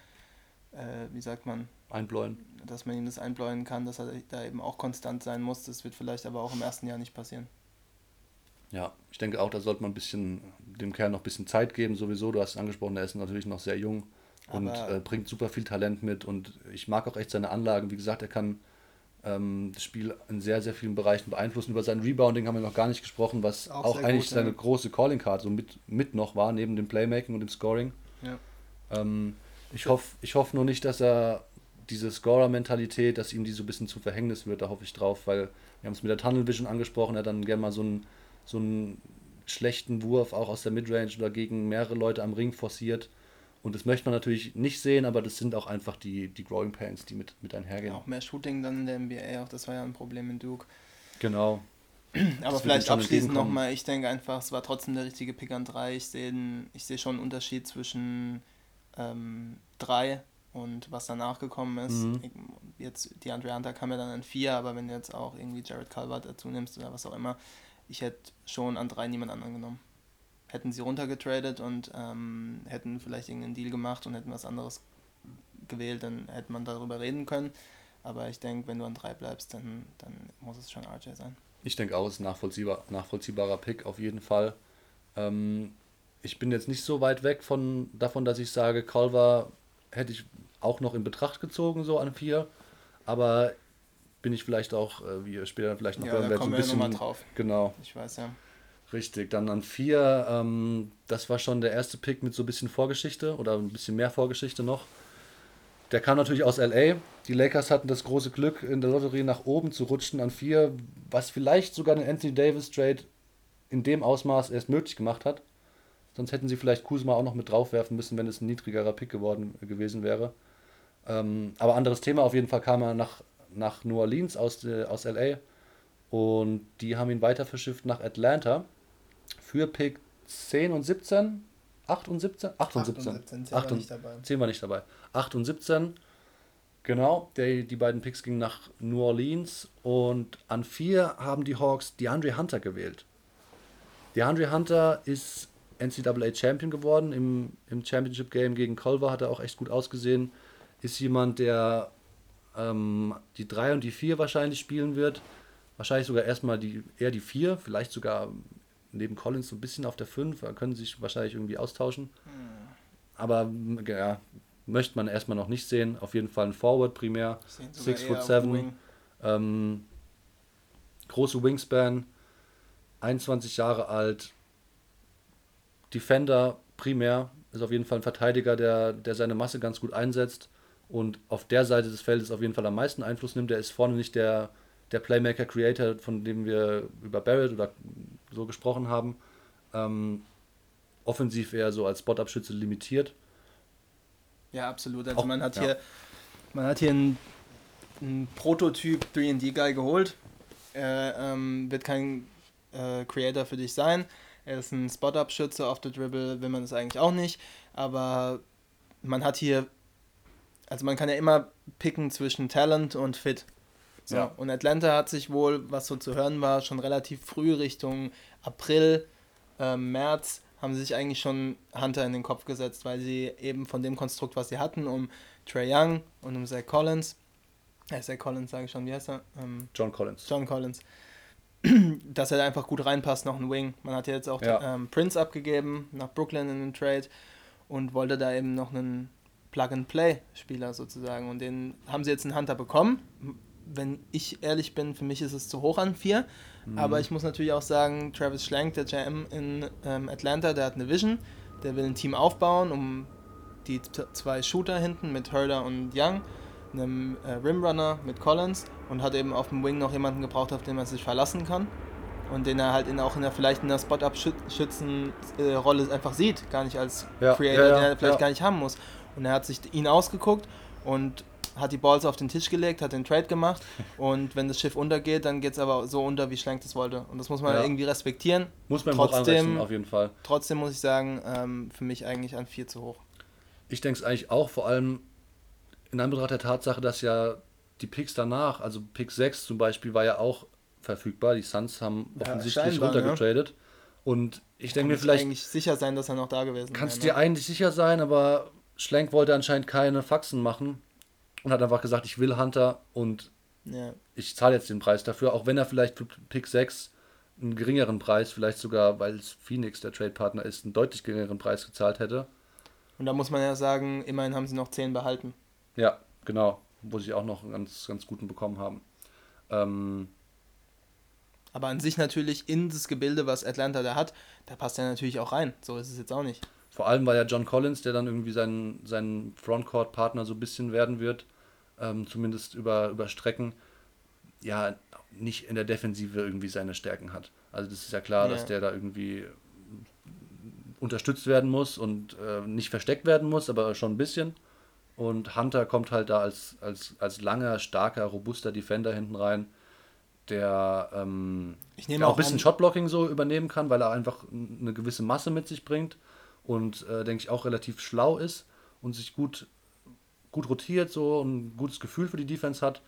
äh, wie sagt man, einbläuen, dass man ihm das einbläuen kann, dass er da eben auch konstant sein muss. Das wird vielleicht aber auch im ersten Jahr nicht passieren. Ja, ich denke auch, da sollte man ein bisschen dem Kerl noch ein bisschen Zeit geben. Sowieso, du hast es angesprochen, er ist natürlich noch sehr jung und äh, bringt super viel Talent mit. Und ich mag auch echt seine Anlagen. Wie gesagt, er kann ähm, das Spiel in sehr, sehr vielen Bereichen beeinflussen. Über sein Rebounding haben wir noch gar nicht gesprochen, was auch, auch eigentlich gut, seine ja. große Calling Card so mit, mit noch war, neben dem Playmaking und dem Scoring. Ja. Ähm, ich hoffe ich hoff nur nicht, dass er diese Scorer-Mentalität, dass ihm die so ein bisschen zu Verhängnis wird, da hoffe ich drauf, weil wir haben es mit der Tunnel Vision angesprochen, er hat dann gerne mal so einen, so einen schlechten Wurf auch aus der Midrange oder gegen mehrere Leute am Ring forciert. Und das möchte man natürlich nicht sehen, aber das sind auch einfach die, die Growing Pains, die mit, mit einhergehen. Auch mehr Shooting dann in der NBA, auch das war ja ein Problem in Duke. Genau. aber das vielleicht abschließend nochmal, ich denke einfach, es war trotzdem der richtige Pick an 3. Ich sehe seh schon einen Unterschied zwischen 3 ähm, und was danach gekommen ist. Mhm. Jetzt, die Andre Hunter kam ja dann an 4, aber wenn du jetzt auch irgendwie Jared Calvert dazu nimmst oder was auch immer, ich hätte schon an 3 niemand anderen genommen. Hätten sie runtergetradet und ähm, hätten vielleicht irgendeinen Deal gemacht und hätten was anderes gewählt, dann hätte man darüber reden können. Aber ich denke, wenn du an 3 bleibst, dann, dann muss es schon RJ sein. Ich denke auch, es ist ein nachvollziehbar, nachvollziehbarer Pick auf jeden Fall. Ähm, ich bin jetzt nicht so weit weg von, davon, dass ich sage, Culver hätte ich auch noch in Betracht gezogen, so an vier. Aber bin ich vielleicht auch, äh, wie ihr später vielleicht noch ja, hören werdet, ein bisschen. Ja drauf. Genau. Ich weiß ja. Richtig, dann an vier, ähm, das war schon der erste Pick mit so ein bisschen Vorgeschichte oder ein bisschen mehr Vorgeschichte noch. Der kam natürlich aus LA. Die Lakers hatten das große Glück, in der Lotterie nach oben zu rutschen an vier, was vielleicht sogar den Anthony Davis Trade in dem Ausmaß erst möglich gemacht hat. Sonst hätten sie vielleicht Kuzma auch noch mit draufwerfen müssen, wenn es ein niedrigerer Pick geworden gewesen wäre. Ähm, aber anderes Thema, auf jeden Fall kam er nach, nach New Orleans aus, äh, aus LA und die haben ihn weiter verschifft nach Atlanta für Pick 10 und 17. 8 und 17? 8 und 17. 8 und 17. 10 war nicht dabei. 10 war nicht dabei. 8 und 17. Genau, der, die beiden Picks gingen nach New Orleans und an 4 haben die Hawks DeAndre Hunter gewählt. DeAndre Hunter ist NCAA Champion geworden. Im, im Championship Game gegen Culver hat er auch echt gut ausgesehen. Ist jemand, der ähm, die 3 und die 4 wahrscheinlich spielen wird. Wahrscheinlich sogar erstmal die, eher die 4, vielleicht sogar neben Collins so ein bisschen auf der 5. Da können sie sich wahrscheinlich irgendwie austauschen. Hm. Aber ja, möchte man erstmal noch nicht sehen. Auf jeden Fall ein Forward primär. 6 foot 7. Ähm, große Wingspan. 21 Jahre alt, Defender primär, ist auf jeden Fall ein Verteidiger, der, der seine Masse ganz gut einsetzt und auf der Seite des Feldes auf jeden Fall am meisten Einfluss nimmt. Der ist vorne nicht der, der Playmaker-Creator, von dem wir über Barrett oder so gesprochen haben. Ähm, offensiv eher so als Spot-Abschütze limitiert. Ja, absolut. Also auch, man hat ja. hier man hat hier einen, einen Prototyp 3D-Guy geholt. Er ähm, wird kein äh, Creator für dich sein. Er ist ein Spot-Up-Schütze auf der Dribble, will man das eigentlich auch nicht. Aber man hat hier, also man kann ja immer picken zwischen Talent und Fit. So. Ja. Und Atlanta hat sich wohl, was so zu hören war, schon relativ früh Richtung April, äh, März, haben sie sich eigentlich schon Hunter in den Kopf gesetzt, weil sie eben von dem Konstrukt, was sie hatten, um Trey Young und um Zach Collins, äh, Zach Collins sage ich schon, wie heißt er? Ähm, John Collins. John Collins dass er einfach gut reinpasst, noch ein Wing. Man hat jetzt auch ja. ähm, Prince abgegeben nach Brooklyn in den Trade und wollte da eben noch einen Plug-and-Play-Spieler sozusagen. Und den haben sie jetzt einen Hunter bekommen. Wenn ich ehrlich bin, für mich ist es zu hoch an vier. Mhm. Aber ich muss natürlich auch sagen, Travis Schlenk, der GM in ähm, Atlanta, der hat eine Vision. Der will ein Team aufbauen, um die zwei Shooter hinten mit Herder und Young einem äh, Rimrunner mit Collins und hat eben auf dem Wing noch jemanden gebraucht, auf den man sich verlassen kann und den er halt in, auch in der, vielleicht in der Spot-Up-Schützen-Rolle äh, einfach sieht, gar nicht als ja, Creator, ja, ja, den er vielleicht gar nicht haben muss. Und er hat sich ihn ausgeguckt und hat die Balls auf den Tisch gelegt, hat den Trade gemacht und wenn das Schiff untergeht, dann geht es aber so unter, wie Schlenk das wollte. Und das muss man irgendwie respektieren. Muss man trotzdem, auf jeden Fall. Trotzdem muss ich sagen, ähm, für mich eigentlich an 4 zu hoch. Ich denke es eigentlich auch, vor allem in Anbetracht der Tatsache, dass ja die Picks danach, also Pick 6 zum Beispiel, war ja auch verfügbar. Die Suns haben ja, offensichtlich runtergetradet. Ne? Und ich denke mir vielleicht. eigentlich sicher sein, dass er noch da gewesen ist. Kannst ne? dir eigentlich sicher sein, aber Schlenk wollte anscheinend keine Faxen machen und hat einfach gesagt, ich will Hunter und ja. ich zahle jetzt den Preis dafür, auch wenn er vielleicht für Pick 6 einen geringeren Preis, vielleicht sogar, weil es Phoenix der Trade-Partner ist, einen deutlich geringeren Preis gezahlt hätte. Und da muss man ja sagen, immerhin haben sie noch 10 behalten. Ja, genau, wo sie auch noch einen ganz, ganz guten bekommen haben. Ähm, aber an sich natürlich in das Gebilde, was Atlanta da hat, da passt er natürlich auch rein. So ist es jetzt auch nicht. Vor allem, weil ja John Collins, der dann irgendwie sein, sein Frontcourt-Partner so ein bisschen werden wird, ähm, zumindest über, über Strecken, ja, nicht in der Defensive irgendwie seine Stärken hat. Also das ist ja klar, ja. dass der da irgendwie unterstützt werden muss und äh, nicht versteckt werden muss, aber schon ein bisschen. Und Hunter kommt halt da als, als, als langer, starker, robuster Defender hinten rein, der, ähm, der auch, auch ein bisschen Shotblocking so übernehmen kann, weil er einfach eine gewisse Masse mit sich bringt und äh, denke ich auch relativ schlau ist und sich gut, gut rotiert so und ein gutes Gefühl für die Defense hat.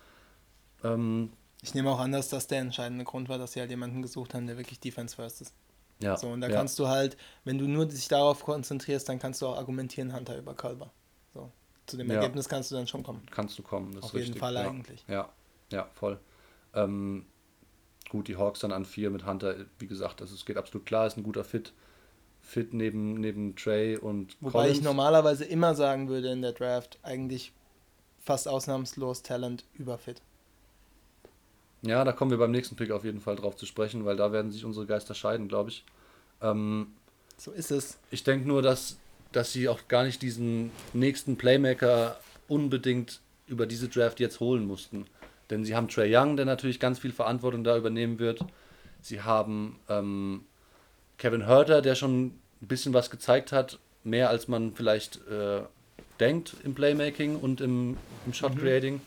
Ähm, ich nehme auch an, dass das der entscheidende Grund war, dass sie halt jemanden gesucht haben, der wirklich Defense first ist. Ja. So, und da ja. kannst du halt, wenn du nur dich darauf konzentrierst, dann kannst du auch argumentieren, Hunter über Kalber. So. Zu dem ja. Ergebnis kannst du dann schon kommen. Kannst du kommen, das Auf jeden richtig. Fall ja. eigentlich. Ja, ja, voll. Ähm, gut, die Hawks dann an vier mit Hunter, wie gesagt, also es geht absolut klar, ist ein guter Fit. Fit neben, neben Trey und Wobei Collins. ich normalerweise immer sagen würde in der Draft, eigentlich fast ausnahmslos Talent über Fit. Ja, da kommen wir beim nächsten Pick auf jeden Fall drauf zu sprechen, weil da werden sich unsere Geister scheiden, glaube ich. Ähm, so ist es. Ich denke nur, dass, dass sie auch gar nicht diesen nächsten Playmaker unbedingt über diese Draft jetzt holen mussten. Denn sie haben Trey Young, der natürlich ganz viel Verantwortung da übernehmen wird. Sie haben ähm, Kevin Herter, der schon ein bisschen was gezeigt hat, mehr als man vielleicht äh, denkt im Playmaking und im, im Shot mhm. Creating. Mhm.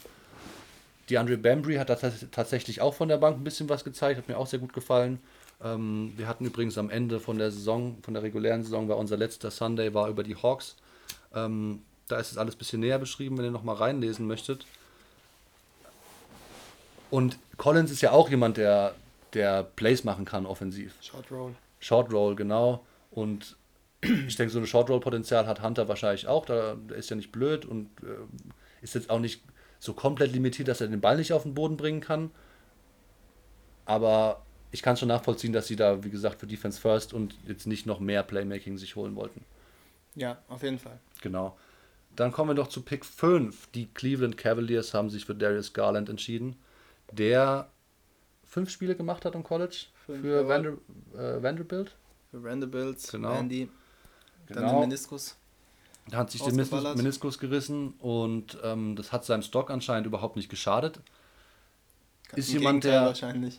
Die Andre Bambry hat da tatsächlich auch von der Bank ein bisschen was gezeigt, hat mir auch sehr gut gefallen. Ähm, wir hatten übrigens am Ende von der Saison, von der regulären Saison, war unser letzter Sunday, war über die Hawks. Ähm, da ist es alles ein bisschen näher beschrieben, wenn ihr nochmal reinlesen möchtet. Und Collins ist ja auch jemand, der, der Plays machen kann offensiv. Short Roll. Short Roll, genau. Und ich denke, so ein Short Roll-Potenzial hat Hunter wahrscheinlich auch. Da, der ist ja nicht blöd und äh, ist jetzt auch nicht so komplett limitiert, dass er den Ball nicht auf den Boden bringen kann. Aber ich kann schon nachvollziehen, dass sie da, wie gesagt, für Defense First und jetzt nicht noch mehr Playmaking sich holen wollten. Ja, auf jeden Fall. Genau. Dann kommen wir doch zu Pick 5. Die Cleveland Cavaliers haben sich für Darius Garland entschieden der fünf Spiele gemacht hat im College für Vander, äh, Vanderbilt. Für Vanderbilt, genau. Vandy, genau. dann den Meniskus. Da hat sich den Meniskus, gerissen und ähm, das hat seinem Stock anscheinend überhaupt nicht geschadet. Ganz ist jemand, der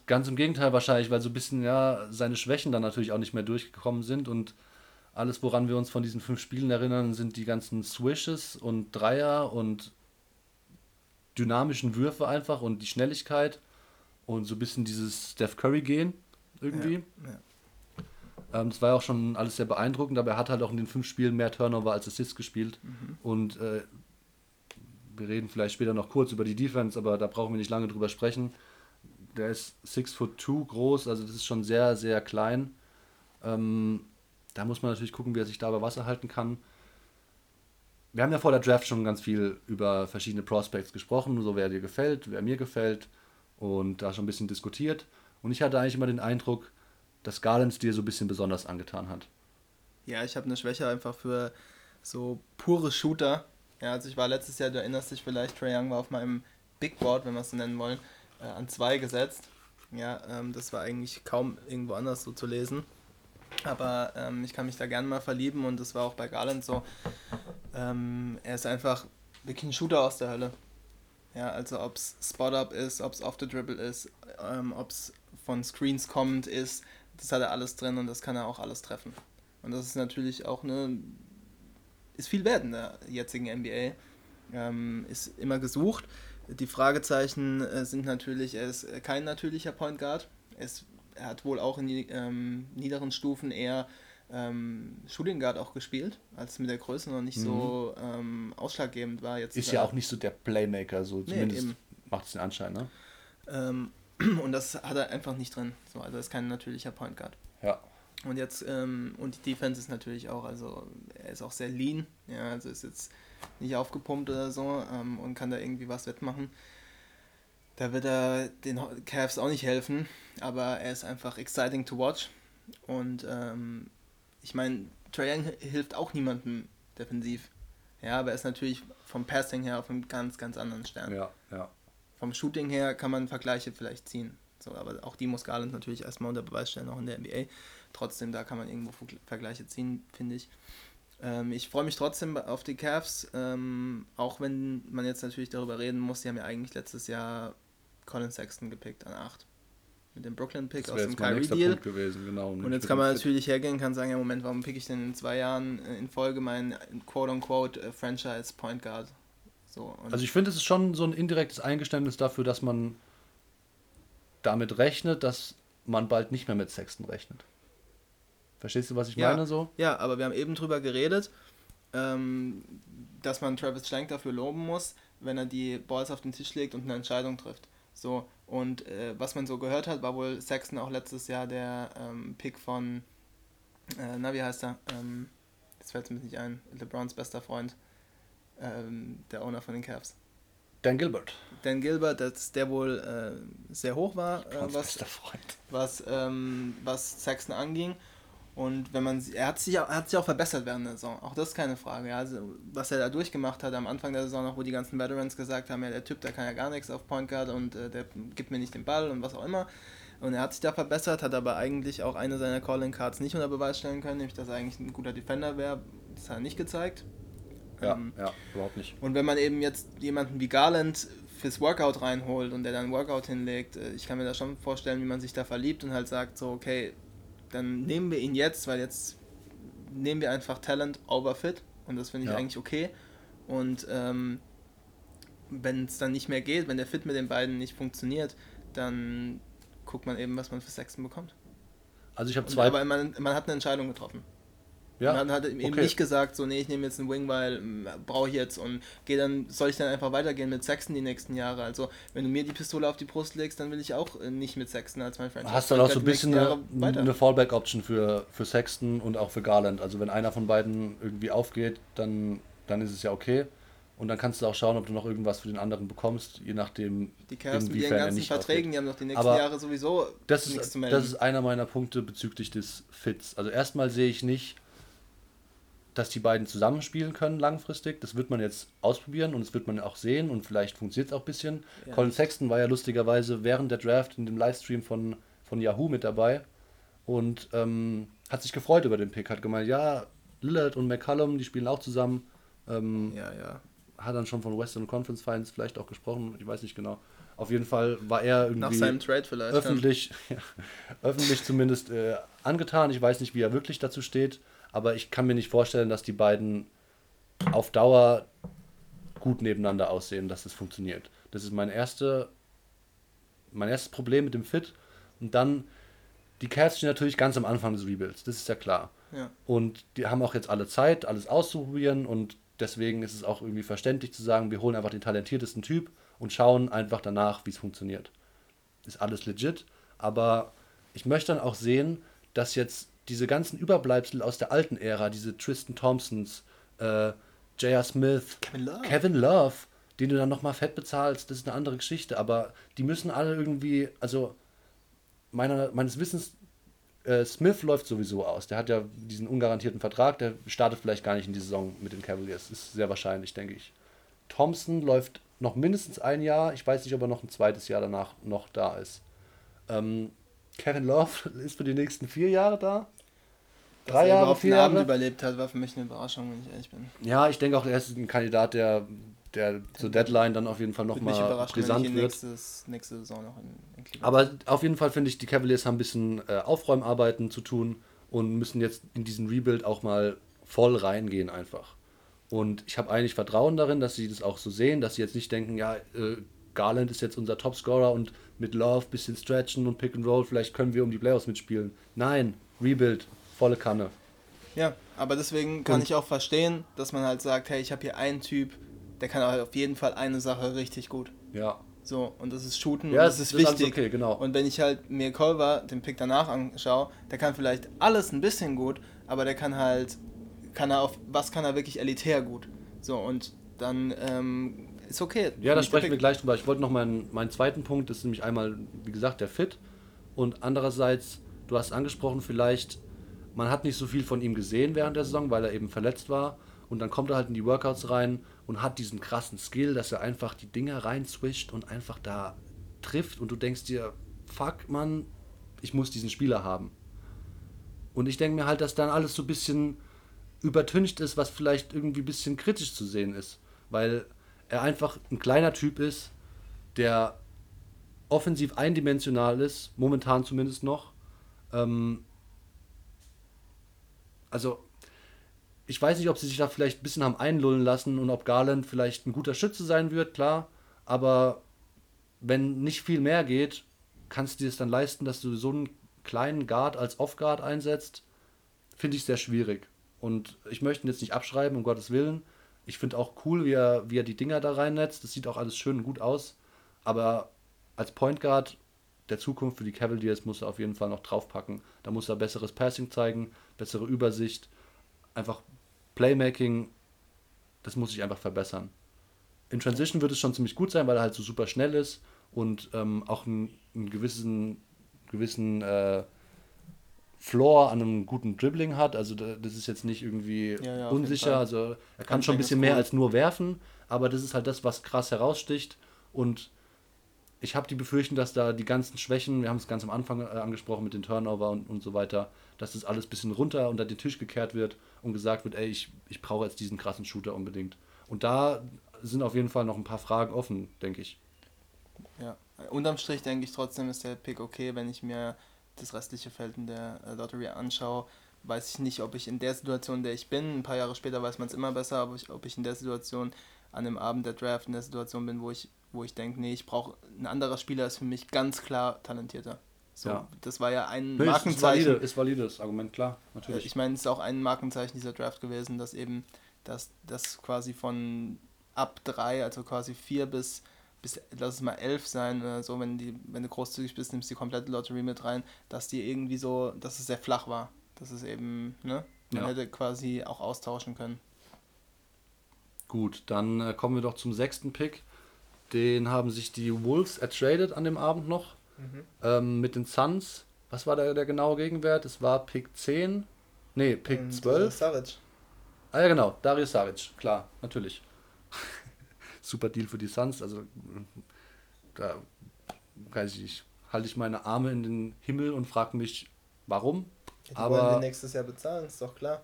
ganz im Gegenteil wahrscheinlich, weil so ein bisschen ja seine Schwächen dann natürlich auch nicht mehr durchgekommen sind und alles, woran wir uns von diesen fünf Spielen erinnern, sind die ganzen Swishes und Dreier und dynamischen Würfe einfach und die Schnelligkeit und so ein bisschen dieses Steph Curry-Gehen irgendwie. Ja. Ähm, das war ja auch schon alles sehr beeindruckend, aber er hat halt auch in den fünf Spielen mehr Turnover als Assist gespielt. Mhm. Und äh, wir reden vielleicht später noch kurz über die Defense, aber da brauchen wir nicht lange drüber sprechen. Der ist 6 foot 2 groß, also das ist schon sehr, sehr klein. Ähm, da muss man natürlich gucken, wie er sich da bei Wasser halten kann wir haben ja vor der Draft schon ganz viel über verschiedene Prospects gesprochen, so wer dir gefällt, wer mir gefällt und da schon ein bisschen diskutiert. Und ich hatte eigentlich immer den Eindruck, dass Garlands dir so ein bisschen besonders angetan hat. Ja, ich habe eine Schwäche einfach für so pure Shooter. Ja, also ich war letztes Jahr, du erinnerst dich vielleicht, Trey Young war auf meinem Big Board, wenn wir es so nennen wollen, äh, an zwei gesetzt. Ja, ähm, das war eigentlich kaum irgendwo anders so zu lesen. Aber ähm, ich kann mich da gerne mal verlieben und das war auch bei Garland so. Ähm, er ist einfach wirklich ein Shooter aus der Hölle. Ja, also ob es Spot-Up ist, ob es Off the Dribble ist, ähm, ob es von Screens kommend ist, das hat er alles drin und das kann er auch alles treffen. Und das ist natürlich auch eine, ist viel wert in der jetzigen NBA. Ähm, ist immer gesucht. Die Fragezeichen äh, sind natürlich, er ist kein natürlicher Point Guard. Er, ist, er hat wohl auch in die ähm, niederen Stufen eher ähm, Shooting Guard auch gespielt, als mit der Größe noch nicht mhm. so ähm, ausschlaggebend war. Jetzt ist ja auch nicht so der Playmaker, so zumindest nee, macht es den Anschein, ne? Ähm, und das hat er einfach nicht drin. So, also ist kein natürlicher Point Guard. Ja. Und jetzt, ähm, und die Defense ist natürlich auch, also er ist auch sehr lean, ja, also ist jetzt nicht aufgepumpt oder so ähm, und kann da irgendwie was wettmachen. Da wird er den Cavs auch nicht helfen, aber er ist einfach exciting to watch. Und ähm, ich meine, Trae Young hilft auch niemandem defensiv. Ja, aber er ist natürlich vom Passing her auf einem ganz, ganz anderen Stern. Ja, ja. Vom Shooting her kann man Vergleiche vielleicht ziehen. So, aber auch die muss Garland natürlich erstmal unter Beweis stellen, auch in der NBA. Trotzdem, da kann man irgendwo Vergleiche ziehen, finde ich. Ähm, ich freue mich trotzdem auf die Cavs, ähm, auch wenn man jetzt natürlich darüber reden muss, die haben ja eigentlich letztes Jahr Colin Sexton gepickt an 8 mit dem Brooklyn-Pick aus dem Kyrie-Deal. Genau, und jetzt kann man natürlich hergehen und kann sagen, ja Moment, warum pick ich denn in zwei Jahren äh, in Folge meinen quote-unquote äh, Franchise Point Guard? So, also ich finde, es ist schon so ein indirektes Eingeständnis dafür, dass man damit rechnet, dass man bald nicht mehr mit Sexton rechnet. Verstehst du, was ich ja, meine so? Ja, aber wir haben eben drüber geredet, ähm, dass man Travis Schlenk dafür loben muss, wenn er die Balls auf den Tisch legt und eine Entscheidung trifft. So, und äh, was man so gehört hat, war wohl Sexton auch letztes Jahr der ähm, Pick von, äh, na, wie heißt er? Ähm, jetzt fällt es mir nicht ein, LeBrons bester Freund, ähm, der Owner von den Cavs. Dan Gilbert. Dan Gilbert, dass der wohl äh, sehr hoch war, äh, was, was, ähm, was Sexton anging. Und wenn man er hat sich er hat sich auch verbessert während der Saison, auch das ist keine Frage. Ja. Also, was er da durchgemacht hat am Anfang der Saison noch, wo die ganzen Veterans gesagt haben, ja, der Typ, der kann ja gar nichts auf Point Guard und äh, der gibt mir nicht den Ball und was auch immer. Und er hat sich da verbessert, hat aber eigentlich auch eine seiner Calling Cards nicht unter Beweis stellen können, nämlich dass er eigentlich ein guter Defender wäre. Das hat er nicht gezeigt. Ja, ähm, ja, überhaupt nicht. Und wenn man eben jetzt jemanden wie Garland fürs Workout reinholt und der dann Workout hinlegt, äh, ich kann mir da schon vorstellen, wie man sich da verliebt und halt sagt, so, okay, dann nehmen wir ihn jetzt, weil jetzt nehmen wir einfach Talent over Fit und das finde ich ja. eigentlich okay. Und ähm, wenn es dann nicht mehr geht, wenn der Fit mit den beiden nicht funktioniert, dann guckt man eben, was man für Sexton bekommt. Also ich habe zwei. aber man, man hat eine Entscheidung getroffen. Ja, man hat eben okay. nicht gesagt, so, nee, ich nehme jetzt einen Wing, weil hm, brauche ich jetzt und gehe dann, soll ich dann einfach weitergehen mit Sexton die nächsten Jahre. Also, wenn du mir die Pistole auf die Brust legst, dann will ich auch äh, nicht mit Sexton als mein Franchise. Hast dann auch so ein bisschen eine, eine Fallback-Option für, für Sexton und auch für Garland. Also, wenn einer von beiden irgendwie aufgeht, dann, dann ist es ja okay. Und dann kannst du auch schauen, ob du noch irgendwas für den anderen bekommst, je nachdem. Die Cavs mit ihren ganzen Verträgen, aufgeht. die haben noch die nächsten Aber Jahre sowieso das nichts ist, zu melden. Das ist einer meiner Punkte bezüglich des Fits. Also erstmal sehe ich nicht, dass die beiden zusammenspielen können langfristig. Das wird man jetzt ausprobieren und das wird man auch sehen und vielleicht funktioniert es auch ein bisschen. Ja. Colin Sexton war ja lustigerweise während der Draft in dem Livestream von, von Yahoo mit dabei und ähm, hat sich gefreut über den Pick, hat gemeint, ja, Lillard und McCallum, die spielen auch zusammen. Ähm, ja, ja. Hat dann schon von Western Conference Finals vielleicht auch gesprochen, ich weiß nicht genau. Auf jeden Fall war er irgendwie Nach seinem Trade vielleicht, öffentlich, ja, öffentlich zumindest äh, angetan. Ich weiß nicht, wie er wirklich dazu steht aber ich kann mir nicht vorstellen, dass die beiden auf Dauer gut nebeneinander aussehen, dass es funktioniert. Das ist mein, erste, mein erstes Problem mit dem Fit. Und dann, die Cavs stehen natürlich ganz am Anfang des Rebuilds, das ist ja klar. Ja. Und die haben auch jetzt alle Zeit, alles auszuprobieren und deswegen ist es auch irgendwie verständlich zu sagen, wir holen einfach den talentiertesten Typ und schauen einfach danach, wie es funktioniert. Ist alles legit, aber ich möchte dann auch sehen, dass jetzt diese ganzen Überbleibsel aus der alten Ära, diese Tristan Thompsons, äh, J.R. Smith, Kevin Love. Kevin Love, den du dann nochmal fett bezahlst, das ist eine andere Geschichte, aber die müssen alle irgendwie, also meiner, meines Wissens, äh, Smith läuft sowieso aus. Der hat ja diesen ungarantierten Vertrag, der startet vielleicht gar nicht in die Saison mit den Cavaliers. Ist sehr wahrscheinlich, denke ich. Thompson läuft noch mindestens ein Jahr. Ich weiß nicht, ob er noch ein zweites Jahr danach noch da ist. Ähm, Kevin Love ist für die nächsten vier Jahre da. Drei Jahre, vier Jahre. Abend überlebt hat, war für mich eine Überraschung, wenn ich ehrlich bin. Ja, ich denke auch, er ist ein Kandidat, der der zur Deadline dann auf jeden Fall nochmal brisant wird. Nächstes, nächste Saison noch in, in. Aber auf jeden Fall finde ich, die Cavaliers haben ein bisschen äh, Aufräumarbeiten zu tun und müssen jetzt in diesen Rebuild auch mal voll reingehen einfach. Und ich habe eigentlich Vertrauen darin, dass sie das auch so sehen, dass sie jetzt nicht denken, ja, äh, Garland ist jetzt unser Topscorer und mit Love bisschen stretchen und Pick and Roll, vielleicht können wir um die Playoffs mitspielen. Nein, Rebuild, volle Kanne. Ja, aber deswegen kann und ich auch verstehen, dass man halt sagt, hey, ich habe hier einen Typ, der kann halt auf jeden Fall eine Sache richtig gut. Ja. So, und das ist Shooten ja, und das, das ist wichtig. Okay, genau. Und wenn ich halt mir Culver, den Pick danach anschaue, der kann vielleicht alles ein bisschen gut, aber der kann halt, kann er auf, was kann er wirklich elitär gut. So, und dann ähm, ist okay. Ja, da sprechen wir gleich drüber. Ich wollte noch meinen, meinen zweiten Punkt, das ist nämlich einmal, wie gesagt, der Fit. Und andererseits, du hast angesprochen, vielleicht, man hat nicht so viel von ihm gesehen während der Saison, weil er eben verletzt war. Und dann kommt er halt in die Workouts rein und hat diesen krassen Skill, dass er einfach die Dinger rein swischt und einfach da trifft und du denkst dir, fuck man, ich muss diesen Spieler haben. Und ich denke mir halt, dass dann alles so ein bisschen übertüncht ist, was vielleicht irgendwie ein bisschen kritisch zu sehen ist. Weil er einfach ein kleiner Typ ist, der offensiv eindimensional ist, momentan zumindest noch. Ähm, also ich weiß nicht, ob sie sich da vielleicht ein bisschen haben einlullen lassen und ob Garland vielleicht ein guter Schütze sein wird, klar. Aber wenn nicht viel mehr geht, kannst du dir es dann leisten, dass du so einen kleinen Guard als Off-Guard einsetzt? Finde ich sehr schwierig. Und ich möchte ihn jetzt nicht abschreiben, um Gottes Willen. Ich finde auch cool, wie er, wie er die Dinger da reinnetzt. Das sieht auch alles schön und gut aus. Aber als Point Guard der Zukunft für die Cavaliers muss er auf jeden Fall noch draufpacken. Da muss er besseres Passing zeigen, bessere Übersicht, einfach Playmaking, das muss sich einfach verbessern. In Transition wird es schon ziemlich gut sein, weil er halt so super schnell ist und ähm, auch einen, gewissen, gewissen äh, Floor an einem guten Dribbling hat. Also das ist jetzt nicht irgendwie ja, ja, unsicher. Also er kann schon ein bisschen mehr als nur werfen, aber das ist halt das, was krass heraussticht. Und ich habe die Befürchtung, dass da die ganzen Schwächen, wir haben es ganz am Anfang äh, angesprochen mit den Turnover und, und so weiter, dass das alles ein bisschen runter unter den Tisch gekehrt wird und gesagt wird, ey, ich, ich brauche jetzt diesen krassen Shooter unbedingt. Und da sind auf jeden Fall noch ein paar Fragen offen, denke ich. Ja, unterm Strich denke ich trotzdem ist der Pick okay, wenn ich mir das restliche Feld in der äh, Lottery anschaue. Weiß ich nicht, ob ich in der Situation, in der ich bin, ein paar Jahre später weiß man es immer besser, aber ich, ob ich in der Situation an dem Abend der Draft in der Situation bin, wo ich, wo ich denke, nee, ich brauche ein anderer Spieler ist für mich ganz klar talentierter. So, ja. Das war ja ein nee, Markenzeichen. Ist valide, ist valides Argument, klar, natürlich. Ich meine, es ist auch ein Markenzeichen dieser Draft gewesen, dass eben dass das quasi von ab drei, also quasi vier bis, bis lass es mal elf sein oder so, wenn, die, wenn du großzügig bist, nimmst du die komplette Lottery mit rein, dass die irgendwie so, dass es sehr flach war. Dass es eben, ne? Man ja. hätte quasi auch austauschen können. Gut, dann äh, kommen wir doch zum sechsten Pick. Den haben sich die Wolves ertradet an dem Abend noch. Mhm. Ähm, mit den Suns, was war der, der genaue Gegenwert? Es war Pick 10. Nee, Pick Und 12. Saric. Ah ja, genau, Darius Saric, klar, natürlich. Super Deal für die Suns. Also da weiß ich nicht, halte ich meine Arme in den Himmel und frage mich, warum. Ja, die Aber wollen wir nächstes Jahr bezahlen, ist doch klar.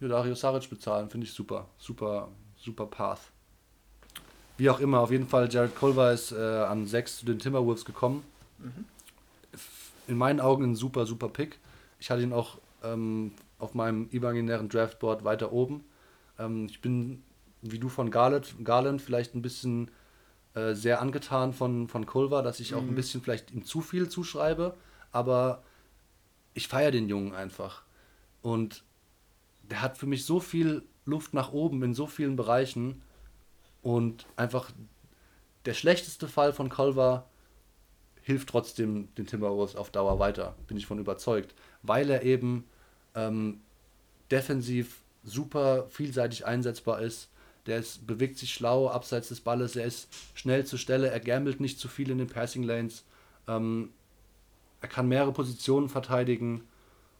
Ja, Darius Saric bezahlen, finde ich super. Super, super Path. Wie auch immer, auf jeden Fall, Jared Culver ist äh, an 6 zu den Timberwolves gekommen. Mhm. In meinen Augen ein super, super Pick. Ich hatte ihn auch ähm, auf meinem imaginären Draftboard weiter oben. Ähm, ich bin, wie du von Garland, Garland vielleicht ein bisschen äh, sehr angetan von, von Culver, dass ich mhm. auch ein mhm. bisschen vielleicht ihm zu viel zuschreibe, aber ich feiere den Jungen einfach. Und der hat für mich so viel Luft nach oben in so vielen Bereichen und einfach der schlechteste Fall von Culver hilft trotzdem den Timberwolves auf Dauer weiter, bin ich von überzeugt, weil er eben ähm, defensiv super vielseitig einsetzbar ist. Der ist, bewegt sich schlau abseits des Balles, er ist schnell zur Stelle, er gambelt nicht zu viel in den Passing Lanes, ähm, er kann mehrere Positionen verteidigen.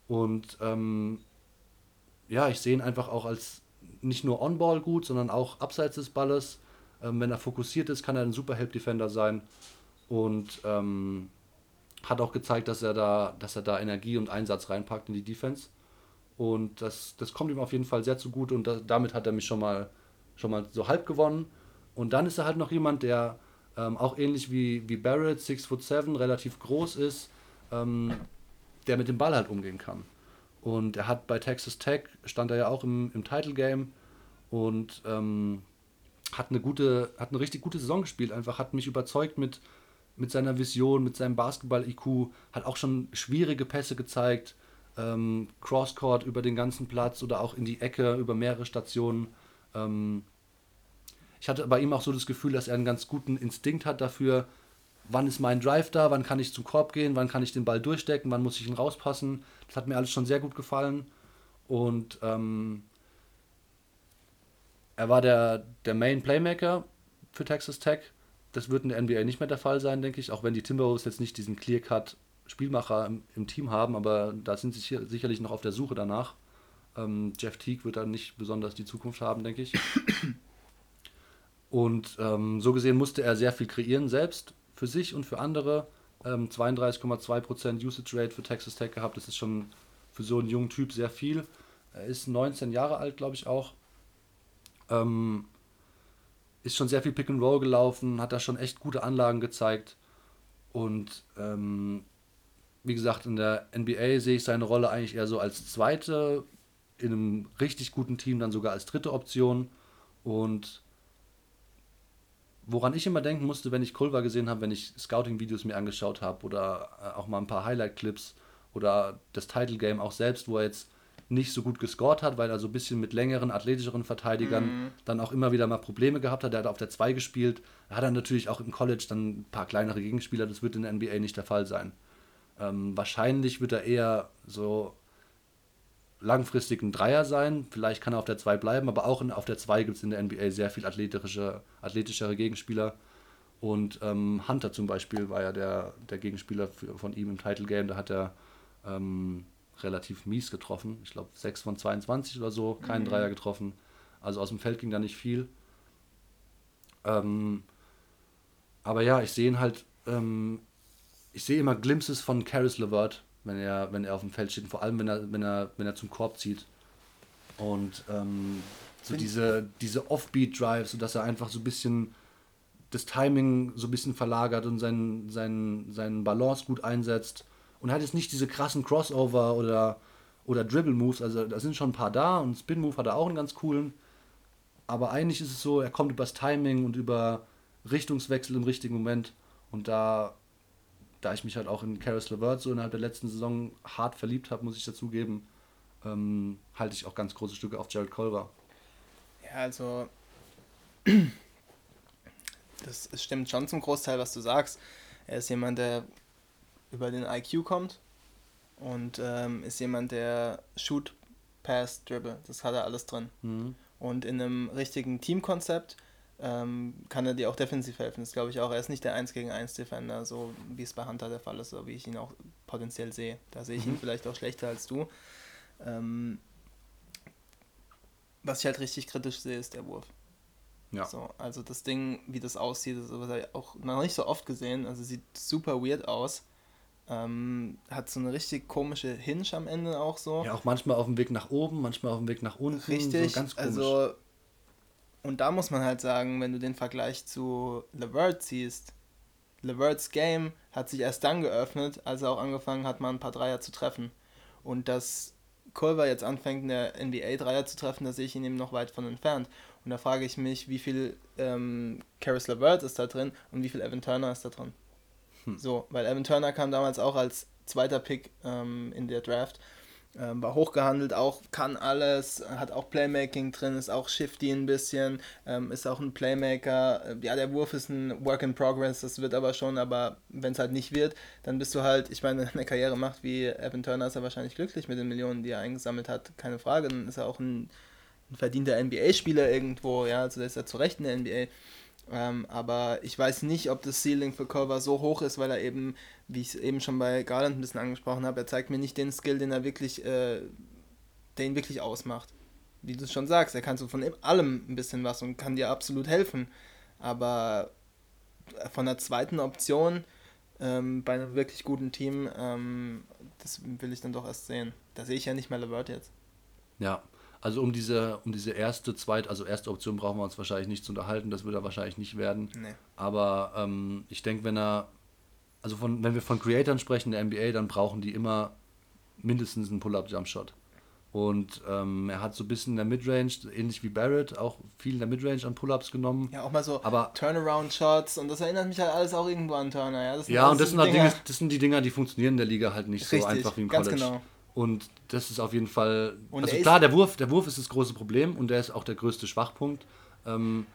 Und ähm, ja, ich sehe ihn einfach auch als nicht nur On-Ball gut, sondern auch abseits des Balles. Ähm, wenn er fokussiert ist, kann er ein super Help-Defender sein. Und ähm, hat auch gezeigt, dass er da, dass er da Energie und Einsatz reinpackt in die Defense. Und das, das kommt ihm auf jeden Fall sehr zugute. Und da, damit hat er mich schon mal, schon mal so halb gewonnen. Und dann ist er halt noch jemand, der ähm, auch ähnlich wie, wie Barrett, 6 foot 7, relativ groß ist, ähm, der mit dem Ball halt umgehen kann. Und er hat bei Texas Tech, stand er ja auch im, im Title Game und ähm, hat eine gute, hat eine richtig gute Saison gespielt, einfach hat mich überzeugt mit, mit seiner Vision, mit seinem Basketball-IQ, hat auch schon schwierige Pässe gezeigt, ähm, Crosscourt über den ganzen Platz oder auch in die Ecke über mehrere Stationen. Ähm, ich hatte bei ihm auch so das Gefühl, dass er einen ganz guten Instinkt hat dafür, wann ist mein Drive da, wann kann ich zum Korb gehen, wann kann ich den Ball durchdecken, wann muss ich ihn rauspassen. Das hat mir alles schon sehr gut gefallen. Und ähm, er war der, der Main Playmaker für Texas Tech. Das wird in der NBA nicht mehr der Fall sein, denke ich, auch wenn die Timberwolves jetzt nicht diesen Clear-Cut Spielmacher im, im, Team haben, aber da sind sie sicherlich noch auf der Suche danach. Ähm, Jeff Teague wird da nicht besonders die Zukunft haben, denke ich. Und ähm, so gesehen musste er sehr viel kreieren selbst für sich und für andere. Ähm, 32,2% Usage Rate für Texas Tech gehabt, das ist schon für so einen jungen Typ sehr viel. Er ist 19 Jahre alt, glaube ich auch. Ähm, ist schon sehr viel Pick and Roll gelaufen, hat da schon echt gute Anlagen gezeigt. Und ähm, wie gesagt, in der NBA sehe ich seine Rolle eigentlich eher so als zweite, in einem richtig guten Team dann sogar als dritte Option. Und woran ich immer denken musste, wenn ich Culver gesehen habe, wenn ich Scouting-Videos mir angeschaut habe oder äh, auch mal ein paar Highlight-Clips oder das Title-Game auch selbst, wo er jetzt nicht so gut gescored hat, weil er so ein bisschen mit längeren, athletischeren Verteidigern mhm. dann auch immer wieder mal Probleme gehabt hat. Er hat auf der 2 gespielt. Er hat dann natürlich auch im College dann ein paar kleinere Gegenspieler. Das wird in der NBA nicht der Fall sein. Ähm, wahrscheinlich wird er eher so langfristig ein Dreier sein. Vielleicht kann er auf der 2 bleiben, aber auch in, auf der 2 gibt es in der NBA sehr viel athletische, athletischere Gegenspieler. Und ähm, Hunter zum Beispiel war ja der, der Gegenspieler für, von ihm im Title Game. Da hat er ähm, relativ mies getroffen. Ich glaube 6 von 22 oder so, keinen mhm. Dreier getroffen. Also aus dem Feld ging da nicht viel. Ähm, aber ja, ich sehe ihn halt, ähm, ich sehe immer Glimpses von Caris LeVert, wenn er, wenn er auf dem Feld steht, vor allem wenn er, wenn er, wenn er zum Korb zieht. Und ähm, so diese, diese Offbeat-Drives, sodass er einfach so ein bisschen das Timing so ein bisschen verlagert und seinen, seinen, seinen Balance gut einsetzt und hat jetzt nicht diese krassen Crossover oder, oder Dribble-Moves. Also da sind schon ein paar da und Spin-Move hat er auch einen ganz coolen. Aber eigentlich ist es so, er kommt übers Timing und über Richtungswechsel im richtigen Moment. Und da, da ich mich halt auch in Caris LeVert so innerhalb der letzten Saison hart verliebt habe, muss ich dazugeben, ähm, halte ich auch ganz große Stücke auf Jared Culver. Ja, also das stimmt schon zum Großteil, was du sagst. Er ist jemand, der über den IQ kommt und ähm, ist jemand, der Shoot, Pass, Dribble, das hat er alles drin. Mhm. Und in einem richtigen Teamkonzept ähm, kann er dir auch defensiv helfen. Das glaube ich auch. Er ist nicht der 1 gegen 1 Defender, so wie es bei Hunter der Fall ist, so wie ich ihn auch potenziell sehe. Da sehe ich mhm. ihn vielleicht auch schlechter als du. Ähm, was ich halt richtig kritisch sehe, ist der Wurf. Ja. So, also das Ding, wie das aussieht, das habe ich auch noch nicht so oft gesehen. Also sieht super weird aus. Ähm, hat so eine richtig komische Hinge am Ende auch so. Ja, auch manchmal auf dem Weg nach oben, manchmal auf dem Weg nach unten. Richtig, so ganz komisch. also und da muss man halt sagen, wenn du den Vergleich zu Levert ziehst, Leverts Game hat sich erst dann geöffnet, als er auch angefangen hat, mal ein paar Dreier zu treffen. Und dass Culver jetzt anfängt, in der NBA Dreier zu treffen, da sehe ich ihn eben noch weit von entfernt. Und da frage ich mich, wie viel ähm, Caris LeVert ist da drin und wie viel Evan Turner ist da drin. Hm. So, weil Evan Turner kam damals auch als zweiter Pick ähm, in der Draft. Ähm, war hochgehandelt, auch kann alles, hat auch Playmaking drin, ist auch shifty ein bisschen, ähm, ist auch ein Playmaker. Äh, ja, der Wurf ist ein Work in Progress, das wird aber schon, aber wenn es halt nicht wird, dann bist du halt, ich meine, wenn er eine Karriere macht wie Evan Turner, ist er wahrscheinlich glücklich mit den Millionen, die er eingesammelt hat, keine Frage, dann ist er auch ein, ein verdienter NBA-Spieler irgendwo, ja, also ist er zu Recht in der NBA. Ähm, aber ich weiß nicht, ob das Ceiling für Culver so hoch ist, weil er eben, wie ich es eben schon bei Garland ein bisschen angesprochen habe, er zeigt mir nicht den Skill, den er wirklich, äh, der ihn wirklich ausmacht. Wie du es schon sagst, er kann so von allem ein bisschen was und kann dir absolut helfen. Aber von der zweiten Option ähm, bei einem wirklich guten Team, ähm, das will ich dann doch erst sehen. Da sehe ich ja nicht mehr Levert jetzt. Ja, Also um diese, um diese erste, zweite, also erste Option brauchen wir uns wahrscheinlich nicht zu unterhalten, das wird er wahrscheinlich nicht werden. Nee. Aber ähm, ich denke, wenn er, also von, wenn wir von Creatoren sprechen, der NBA, dann brauchen die immer mindestens einen Pull-Up-Jump-Shot. Und ähm, er hat so ein bisschen in der Midrange, ähnlich wie Barrett, auch viel in der Midrange an Pull-Ups genommen. Ja, auch mal so Aber- Turnaround-Shots und das erinnert mich halt alles auch irgendwo an Turner. Ja, das sind Ja, und das so sind, halt Dinge, das sind die Dinger, die funktionieren in der Liga halt nicht so Richtig, einfach wie im College. genau. Und das ist auf jeden Fall. Und also klar, der Wurf, der Wurf ist das große Problem und der ist auch der größte Schwachpunkt. Ähm,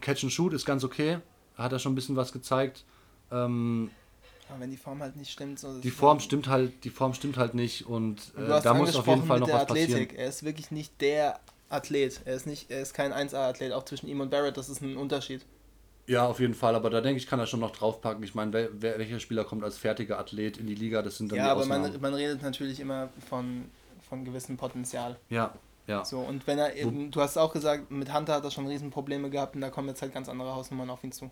Catch and Shoot ist ganz okay. Hat er schon ein bisschen was gezeigt. Ähm, Aber wenn die Form halt nicht stimmt, so die Form stimmt halt, die Form stimmt halt nicht und, äh, da muss auf jeden Fall noch was Athletik. passieren. Er ist wirklich nicht der Athlet. Er ist nicht, er ist kein 1A-Athlet. Auch zwischen ihm und Barrett, das ist ein Unterschied. Ja, auf jeden Fall, aber da denke ich, kann er schon noch draufpacken. Ich meine, wer, wer, welcher Spieler kommt als fertiger Athlet in die Liga? Das sind dann Ja, die aber man, man redet natürlich immer von, von gewissem Potenzial. ja, ja. So, und wenn er eben, du hast auch gesagt, mit Hunter hat er schon Riesenprobleme gehabt und da kommen jetzt halt ganz andere Hausnummern auf ihn zu.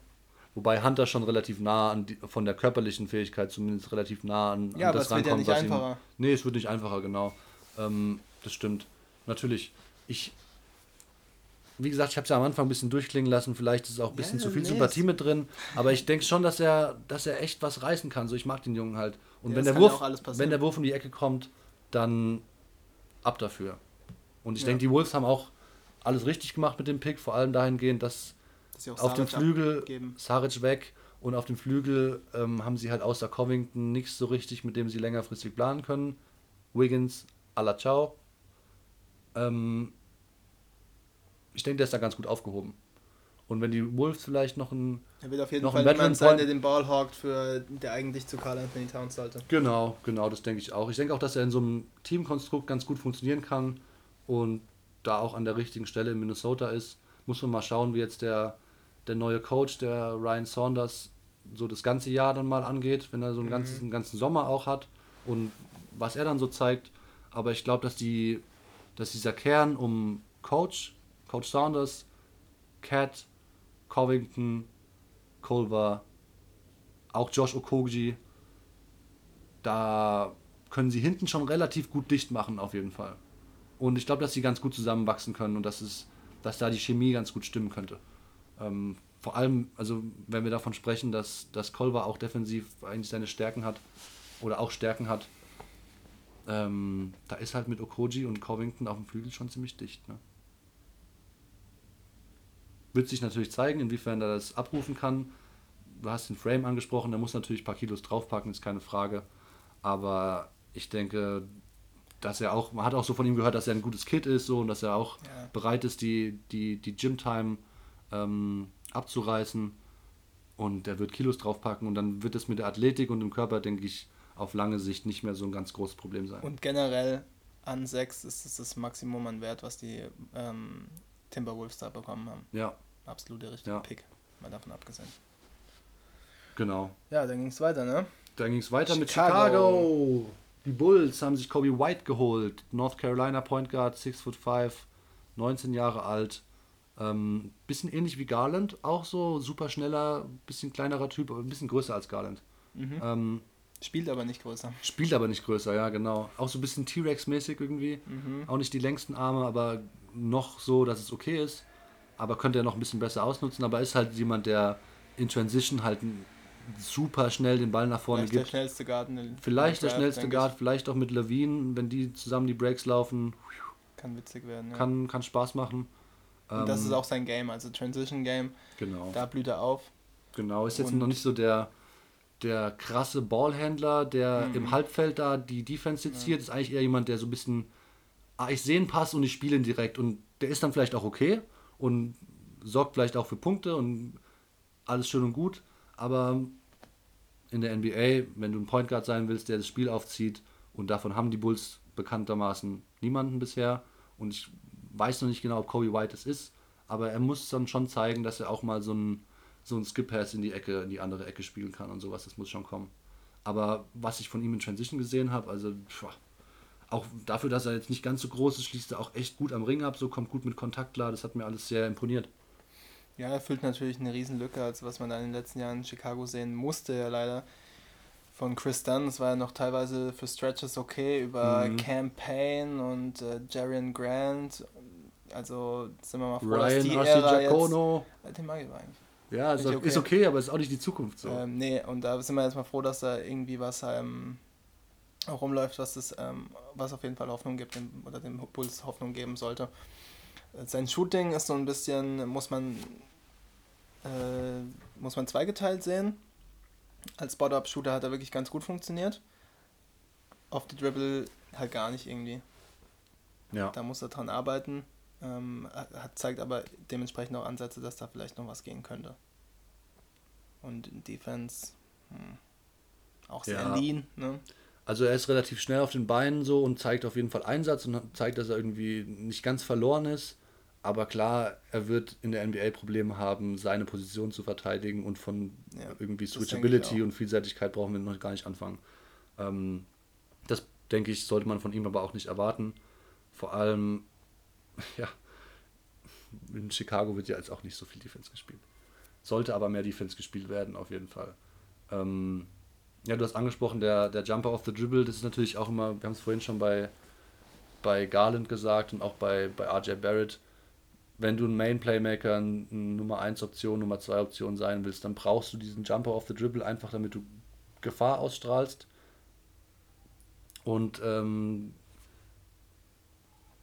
Wobei Hunter schon relativ nah an die, von der körperlichen Fähigkeit zumindest relativ nah an, Ja, an aber das es wird ja nicht was ihm- einfacher. Nee, es wird nicht einfacher, genau. Ähm, das stimmt. Natürlich. Ich, wie gesagt, ich habe es ja am Anfang ein bisschen durchklingen lassen. Vielleicht ist auch ein bisschen Ja, zu viel nee, Sympathie mit drin. Aber ich denke schon, dass er, dass er echt was reißen kann. So, ich mag den Jungen halt. Und Ja, wenn der Wurf, wenn der Wurf um die Ecke kommt, dann ab dafür. Und ich Ja. denke, die Wolves haben auch alles richtig gemacht mit dem Pick, vor allem dahingehend, dass Dass auf dem Flügel abgeben. Saric weg und auf dem Flügel ähm, haben sie halt außer Covington nichts so richtig, mit dem sie längerfristig planen können. Wiggins, à la ciao. Ähm, ich denke, der ist da ganz gut aufgehoben. Und wenn die Wolves vielleicht noch ein. Er wird auf jeden noch Fall jemand sein, der den Ball hawkt, für, der eigentlich zu Carl Anthony Towns sollte. Genau, genau, das denke ich auch. Ich denke auch, dass er in so einem Teamkonstrukt ganz gut funktionieren kann und da auch an der richtigen Stelle in Minnesota ist. Muss man mal schauen, wie jetzt der, der neue Coach, der Ryan Saunders, so das ganze Jahr dann mal angeht, wenn er so einen ganzen, einen ganzen Sommer auch hat und was er dann so zeigt. Aber ich glaube, dass, die, dass dieser Kern um Coach, Coach Saunders, Cat, Covington, Culver, auch Josh Okogie, da können sie hinten schon relativ gut dicht machen, auf jeden Fall. Und ich glaube, dass sie ganz gut zusammenwachsen können und dass, es, dass da die Chemie ganz gut stimmen könnte. Ähm, vor allem, also wenn wir davon sprechen, dass, dass Kolber auch defensiv eigentlich seine Stärken hat oder auch Stärken hat, ähm, da ist halt mit Okoji und Covington auf dem Flügel schon ziemlich dicht. Ne? Wird sich natürlich zeigen, inwiefern er das abrufen kann. Du hast den Frame angesprochen, der muss natürlich ein paar Kilos draufpacken, ist keine Frage. Aber ich denke, dass er auch, man hat auch so von ihm gehört, dass er ein gutes Kid ist so, und dass er auch Ja. bereit ist, die, die, die Gym-Time ähm, abzureißen. Und er wird Kilos draufpacken und dann wird es mit der Athletik und dem Körper, denke ich, auf lange Sicht nicht mehr so ein ganz großes Problem sein. Und generell an 6 ist es das Maximum an Wert, was die ähm, Timberwolves da bekommen haben. ja, Absolut der richtige Ja. Pick, mal davon abgesehen. genau. Ja, dann ging es weiter, ne? Dann ging es weiter mit Chicago. Chicago. Die Bulls haben sich Kobe White geholt. North Carolina Point Guard, 6 foot 5, 19 Jahre alt. Ähm, bisschen ähnlich wie Garland, auch so super schneller, bisschen kleinerer Typ, aber ein bisschen größer als Garland. Mhm. Ähm, Spielt aber nicht größer. spielt aber nicht größer, ja, genau. Auch so ein bisschen T-Rex-mäßig irgendwie. Mhm. Auch nicht die längsten Arme, aber noch so, dass es okay ist. Aber könnte er noch ein bisschen besser ausnutzen. Aber ist halt jemand, der in Transition halt super schnell den Ball nach vorne Vielleicht der gibt. schnellste Guard. in den- Vielleicht der Draft, schnellste Guard, vielleicht auch mit Levine, wenn die zusammen die Breaks laufen. Kann witzig werden. Ja. kann, kann Spaß machen. Und das Ähm, ist auch sein Game, also Transition Game. Genau, Da blüht er auf. genau. Ist jetzt und- noch nicht so der, der krasse Ballhändler, der Mhm. im Halbfeld da die Defense seziert. Ist eigentlich eher jemand, der so ein bisschen, ah, ich sehe einen Pass und ich spiele ihn direkt. Und der ist dann vielleicht auch okay und sorgt vielleicht auch für Punkte und alles schön und gut. Aber in der NBA, wenn du ein Point Guard sein willst, der das Spiel aufzieht, und davon haben die Bulls bekanntermaßen niemanden bisher. Und ich weiß noch nicht genau, ob Kobe White es ist, aber er muss dann schon zeigen, dass er auch mal so ein, so ein Skip-Pass in die Ecke, in die andere Ecke spielen kann und sowas. Das muss schon kommen. Aber was ich von ihm in Transition gesehen habe, also pff, auch dafür, dass er jetzt nicht ganz so groß ist, schließt er auch echt gut am Ring ab, so kommt gut mit Kontakt klar. Das hat mir alles sehr imponiert. Ja, er füllt natürlich eine Riesenlücke, als was man da in den letzten Jahren in Chicago sehen musste, ja leider. von Chris Dunn, das war ja noch teilweise für Stretches okay, über mhm. Campaign und äh, Jarian Grant. Also sind wir mal froh, Ryan dass die Ära Giacono. jetzt... Den mag ich eigentlich. Ja, ist, okay. ist okay, aber ist auch nicht die Zukunft so. Ähm, nee, und da sind wir jetzt mal froh, dass da irgendwie was ähm, rumläuft, was es, ähm, was auf jeden Fall Hoffnung gibt dem, oder dem Bulls Hoffnung geben sollte. Sein Shooting ist so ein bisschen, muss man, äh, muss man zweigeteilt sehen. Als Spot-Up-Shooter hat er wirklich ganz gut funktioniert. Auf die Dribble halt gar nicht irgendwie. Ja. Da muss er dran arbeiten. Ähm, hat, zeigt aber dementsprechend auch Ansätze, dass da vielleicht noch was gehen könnte. Und in Defense hm, auch sehr ja. lean. Ne? Also er ist relativ schnell auf den Beinen so und zeigt auf jeden Fall Einsatz und zeigt, dass er irgendwie nicht ganz verloren ist. Aber klar, er wird in der NBA Probleme haben, seine Position zu verteidigen und von ja, irgendwie Switchability und Vielseitigkeit brauchen wir noch gar nicht anfangen. Ähm, das denke ich, sollte man von ihm aber auch nicht erwarten. Vor allem, ja, in Chicago wird ja jetzt auch nicht so viel Defense gespielt. Sollte aber mehr Defense gespielt werden, auf jeden Fall. Ähm, ja, du hast angesprochen, der, der Jumper of the Dribble, das ist natürlich auch immer, wir haben es vorhin schon bei, bei Garland gesagt und auch bei, bei RJ Barrett, wenn du ein Main Playmaker, ein, ein Nummer 1 Option, Nummer 2 Option sein willst, dann brauchst du diesen Jumper of the Dribble einfach, damit du Gefahr ausstrahlst. Und ähm,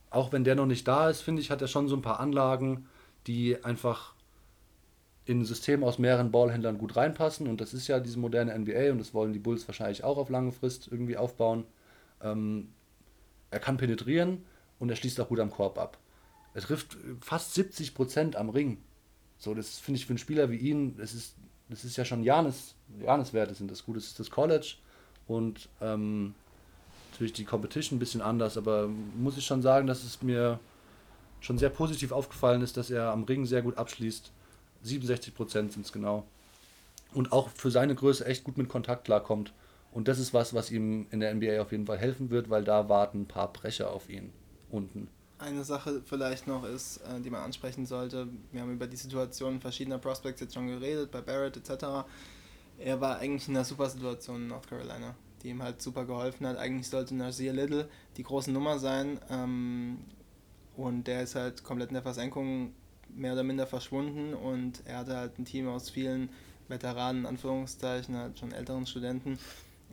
auch wenn der noch nicht da ist, finde ich, hat er schon so ein paar Anlagen, die einfach in ein System aus mehreren Ballhändlern gut reinpassen. Und das ist ja diese moderne NBA und das wollen die Bulls wahrscheinlich auch auf lange Frist irgendwie aufbauen. Ähm, er kann penetrieren und er schließt auch gut am Korb ab. Er trifft fast 70 Prozent am Ring. So, das finde ich für einen Spieler wie ihn, das ist, das ist ja schon Janis, Janis-Werte sind das gut. Das ist das College und ähm, natürlich die Competition ein bisschen anders, aber muss ich schon sagen, dass es mir schon sehr positiv aufgefallen ist, dass er am Ring sehr gut abschließt. 67 Prozent sind es genau. Und auch für seine Größe echt gut mit Kontakt klarkommt. Und das ist was, was ihm in der NBA auf jeden Fall helfen wird, weil da warten ein paar Brecher auf ihn unten. Eine Sache vielleicht noch ist, äh, die man ansprechen sollte. Wir haben über die Situation verschiedener Prospects jetzt schon geredet, bei Barrett etc. Er war eigentlich in einer super Situation in North Carolina die ihm halt super geholfen hat. Eigentlich sollte Nasir Little die große Nummer sein ähm, und der ist halt komplett in der Versenkung mehr oder minder verschwunden und er hatte halt ein Team aus vielen Veteranen, Anführungszeichen, halt schon älteren Studenten,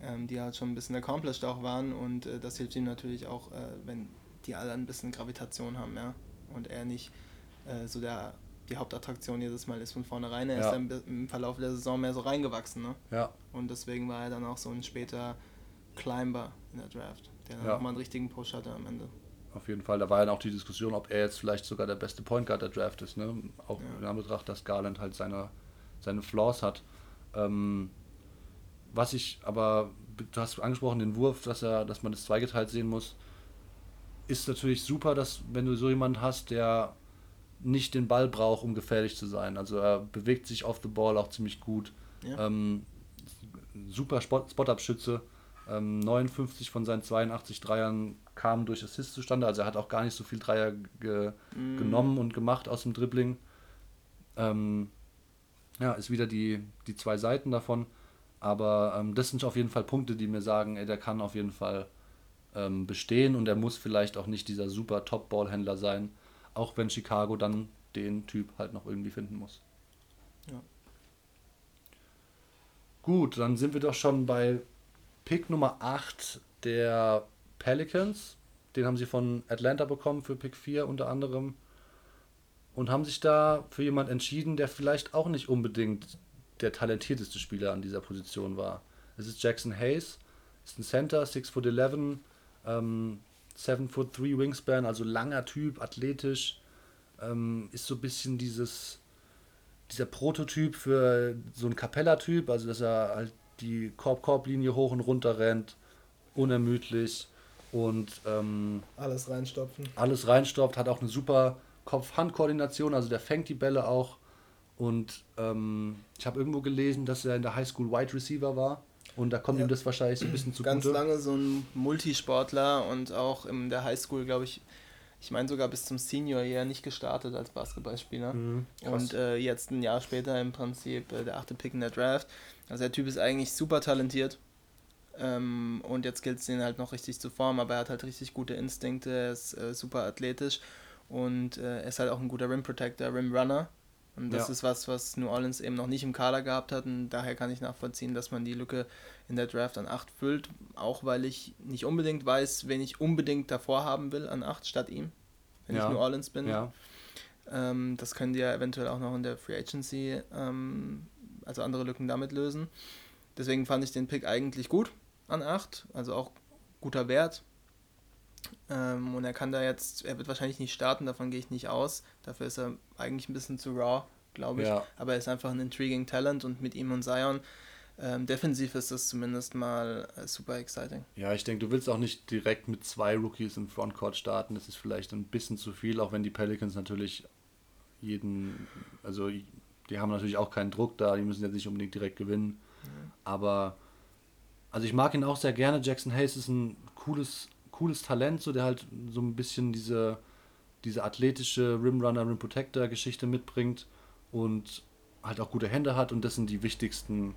ähm, die halt schon ein bisschen accomplished auch waren und äh, das hilft ihm natürlich auch, äh, wenn die alle ein bisschen Gravitation haben, ja, und er nicht äh, so der die Hauptattraktion jedes Mal ist von vornherein. Er ja. ist dann im Verlauf der Saison mehr so reingewachsen. Ne? Ja. Und deswegen war er dann auch so ein später Climber in der Draft, der dann ja. nochmal einen richtigen Push hatte am Ende. Auf jeden Fall. Da war ja auch die Diskussion, ob er jetzt vielleicht sogar der beste Point Guard der Draft ist. Ne? Auch ja. in Anbetracht, dass Garland halt seine, seine Flaws hat. Ähm, was ich aber, du hast angesprochen, den Wurf, dass, er, dass man das zweigeteilt sehen muss, ist natürlich super, dass wenn du so jemanden hast, der nicht den Ball braucht, um gefährlich zu sein. Also er bewegt sich off the ball auch ziemlich gut. Ja. Ähm, super Spot-Up-Schütze. Ähm, 59 von seinen 82 Dreiern kamen durch Assist zustande. Also er hat auch gar nicht so viel Dreier ge mm. genommen und gemacht aus dem Dribbling. Ähm, ja, ist wieder die, die zwei Seiten davon. Aber ähm, das sind auf jeden Fall Punkte, die mir sagen, ey, der kann auf jeden Fall ähm, bestehen und er muss vielleicht auch nicht dieser super Top-Ballhändler sein, auch wenn Chicago dann den Typ halt noch irgendwie finden muss. Ja. Gut, dann sind wir doch schon bei Pick Nummer 8 der Pelicans. Den haben sie von Atlanta bekommen für Pick 4 unter anderem. Und haben sich da für jemand entschieden, der vielleicht auch nicht unbedingt der talentierteste Spieler an dieser Position war. Es ist Jackson Hayes, ist ein Center, 6 foot 11, ähm, 7 foot 3 Wingspan, also langer Typ, athletisch. Ähm, ist so ein bisschen dieses, dieser Prototyp für so einen Capella-Typ, also dass er halt die Korb-Korb-Linie hoch und runter rennt, unermüdlich und ähm, alles reinstopfen. Alles reinstopft, hat auch eine super Kopf-Hand-Koordination, also der fängt die Bälle auch. Und ähm, ich habe irgendwo gelesen, dass er in der Highschool Wide Receiver war. Und da kommt ja. ihm das wahrscheinlich so ein bisschen zugute. Ganz lange so ein Multisportler und auch in der Highschool, glaube ich, ich meine sogar bis zum Senior Year nicht gestartet als Basketballspieler. Mhm, und äh, jetzt ein Jahr später im Prinzip äh, der achte Pick in der Draft. Also der Typ ist eigentlich super talentiert. Ähm, und jetzt gilt es ihn halt noch richtig zu formen, aber er hat halt richtig gute Instinkte, er ist äh, super athletisch und äh, er ist halt auch ein guter Rim Protector, Rim Runner. Und das ja. ist was, was New Orleans eben noch nicht im Kader gehabt hat. Und daher kann ich nachvollziehen, dass man die Lücke in der Draft an 8 füllt. Auch weil ich nicht unbedingt weiß, wen ich unbedingt davor haben will an 8 statt ihm, wenn ja. ich New Orleans bin. Ja. Ähm, das können die ja eventuell auch noch in der Free Agency, ähm, also andere Lücken damit lösen. Deswegen fand ich den Pick eigentlich gut an 8, also auch guter Wert. Ähm, und er kann da jetzt, er wird wahrscheinlich nicht starten, davon gehe ich nicht aus. Dafür ist er eigentlich ein bisschen zu raw, glaube ich. Ja. Aber er ist einfach ein intriguing Talent und mit ihm und Zion, ähm, defensiv ist das zumindest mal äh, super exciting. Ja, ich denke, du willst auch nicht direkt mit zwei Rookies im Frontcourt starten. Das ist vielleicht ein bisschen zu viel, auch wenn die Pelicans natürlich jeden, also die haben natürlich auch keinen Druck da, die müssen jetzt nicht unbedingt direkt gewinnen. Mhm. Aber also ich mag ihn auch sehr gerne. Jackson Hayes ist ein cooles, cooles Talent, so der halt so ein bisschen diese, diese athletische Rimrunner, Rim Protector Geschichte mitbringt und halt auch gute Hände hat und das sind die wichtigsten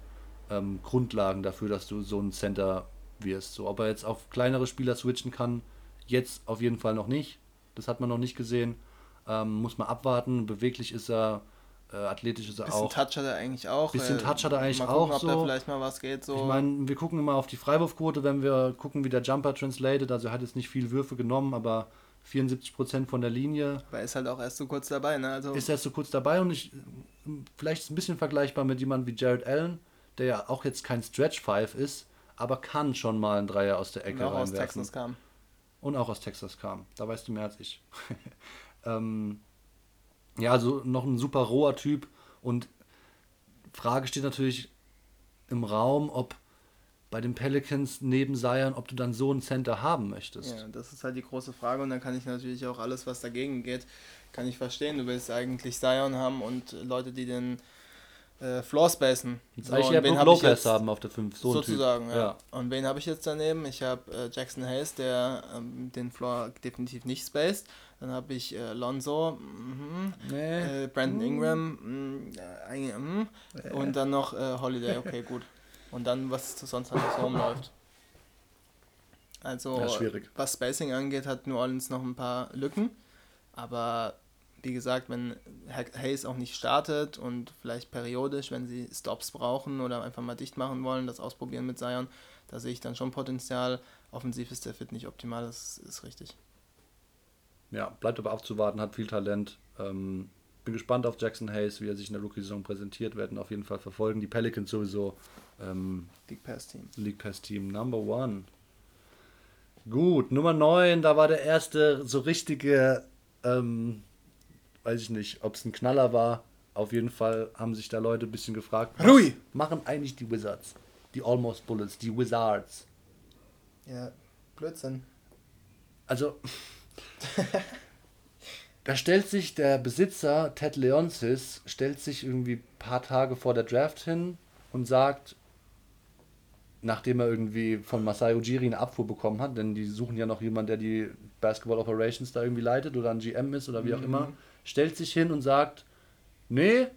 ähm, Grundlagen dafür, dass du so ein Center wirst. So, ob er jetzt auf kleinere Spieler switchen kann, jetzt auf jeden Fall noch nicht. Das hat man noch nicht gesehen. Ähm, muss man abwarten. Beweglich ist er, äh, athletisch ist er bisschen auch. Bisschen Touch hat er eigentlich auch. Bisschen äh, Touch hat er eigentlich mal gucken, auch. Ob so. da vielleicht mal was geht. So. Ich meine, wir gucken immer auf die Freiwurfquote, wenn wir gucken, wie der Jumper translated. Also er hat jetzt nicht viel Würfe genommen, aber 74% von der Linie. Aber er ist halt auch erst so kurz dabei, ne? Also ist erst so kurz dabei und ich, vielleicht ist ein bisschen vergleichbar mit jemandem wie Jared Allen, der ja auch jetzt kein Stretch Five ist, aber kann schon mal einen Dreier aus der Ecke und auch reinwerfen. aus Texas kam. Und auch aus Texas kam. Da weißt du mehr als ich. ähm, ja, also noch ein super roher Typ und Frage steht natürlich im Raum, ob bei den Pelicans neben Zion, ob du dann so einen Center haben möchtest. Ja, das ist halt die große Frage und dann kann ich natürlich auch alles, was dagegen geht, kann ich verstehen. Du willst eigentlich Zion haben und Leute, die den äh, Floor spacen. So, ich ja Brook Lopez haben auf der 5, so Sozusagen, ja. ja. Und wen habe ich jetzt daneben? Ich habe äh, Jackson Hayes, der ähm, den Floor definitiv nicht spaced. Dann habe ich äh, Lonzo, mm, nee. äh, Brandon Ingram mm, äh, mm, und dann noch äh, Holiday, okay, gut. Und dann, was sonst noch so rumläuft. Also, ja, was Spacing angeht, hat New Orleans noch ein paar Lücken. Aber wie gesagt, wenn Hayes auch nicht startet und vielleicht periodisch, wenn sie Stops brauchen oder einfach mal dicht machen wollen, das ausprobieren mit Zion, da sehe ich dann schon Potenzial. Offensiv ist der Fit nicht optimal, das ist richtig. Ja, bleibt aber abzuwarten, hat viel Talent. Ähm, bin gespannt auf Jackson Hayes, wie er sich in der Rookie-Saison präsentiert, werden auf jeden Fall verfolgen. Die Pelicans sowieso. Ähm, League Pass Team. League Pass Team, Number One. Gut, Nummer 9, da war der erste so richtige ähm, weiß ich nicht, ob es ein Knaller war. Auf jeden Fall haben sich da Leute ein bisschen gefragt, was Rui. machen eigentlich die Wizards? Die Almost Bullets, die Wizards. Ja, Blödsinn. Also, da stellt sich der Besitzer, Ted Leonsis, stellt sich irgendwie ein paar Tage vor der Draft hin und sagt, nachdem er irgendwie von Masai Ujiri eine Abfuhr bekommen hat, denn die suchen ja noch jemanden, der die Basketball Operations da irgendwie leitet oder ein GM ist oder wie auch mhm. immer, stellt sich hin und sagt, nee,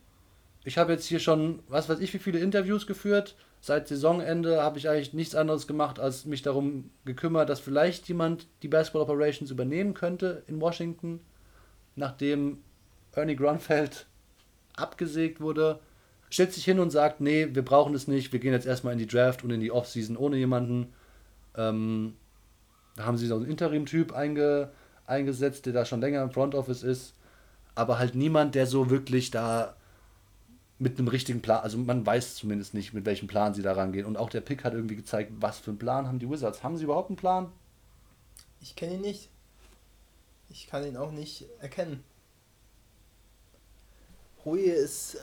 ich habe jetzt hier schon, was weiß ich, wie viele Interviews geführt. Seit Saisonende habe ich eigentlich nichts anderes gemacht, als mich darum gekümmert, dass vielleicht jemand die Basketball Operations übernehmen könnte in Washington, nachdem Ernie Grunfeld abgesägt wurde. Stellt sich hin und sagt, nee, wir brauchen es nicht, wir gehen jetzt erstmal in die Draft und in die Offseason ohne jemanden. Ähm, da haben sie so einen Interim-Typ einge, eingesetzt, der da schon länger im Front Office ist aber halt niemand, der so wirklich da mit einem richtigen Plan, also man weiß zumindest nicht, mit welchem Plan sie da rangehen. Und auch der Pick hat irgendwie gezeigt, was für einen Plan haben die Wizards. Haben sie überhaupt einen Plan? Ich kenne ihn nicht. Ich kann ihn auch nicht erkennen. Hui ist,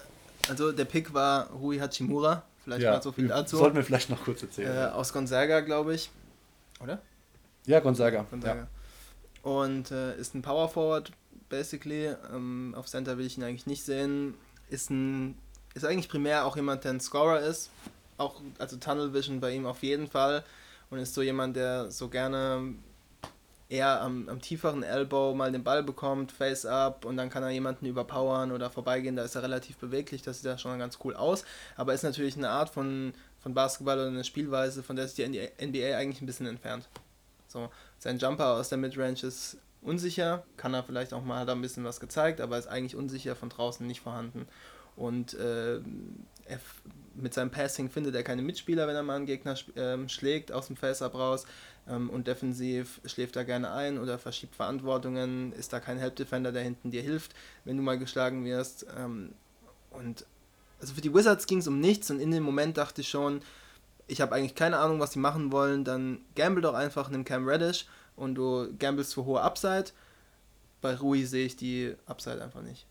also der Pick war Hui Hachimura. Vielleicht ja, mal so viel dazu. Sollten wir vielleicht noch kurz erzählen. Äh, aus Gonzaga, glaube ich. Oder? Ja, Gonzaga. Gonzaga. Ja. Und äh, ist ein Power Forward, basically. Ähm, auf Center will ich ihn eigentlich nicht sehen. Ist, ein, ist eigentlich primär auch jemand, der ein Scorer ist. Auch, also Tunnel Vision bei ihm auf jeden Fall. Und ist so jemand, der so gerne eher am, am tieferen Elbow mal den Ball bekommt, Face up und dann kann er jemanden überpowern oder vorbeigehen. Da ist er relativ beweglich, das sieht da schon ganz cool aus. Aber ist natürlich eine Art von, von Basketball oder eine Spielweise, von der sich die NBA eigentlich ein bisschen entfernt. So, sein Jumper aus der Midrange ist unsicher, kann er vielleicht auch mal, hat er ein bisschen was gezeigt, aber ist eigentlich unsicher, von draußen nicht vorhanden. Und äh, mit seinem Passing findet er keine Mitspieler, wenn er mal einen Gegner äh, schlägt aus dem Face-Up raus. Ähm, und defensiv schläft er gerne ein oder verschiebt Verantwortungen, ist da kein Help-Defender, der hinten dir hilft, wenn du mal geschlagen wirst. Ähm, und also für die Wizards ging es um nichts und in dem Moment dachte ich schon, ich habe eigentlich keine Ahnung, was sie machen wollen, dann gamble doch einfach in einem Cam Reddish und du gamblest für hohe Upside. Bei Rui sehe ich die Upside einfach nicht.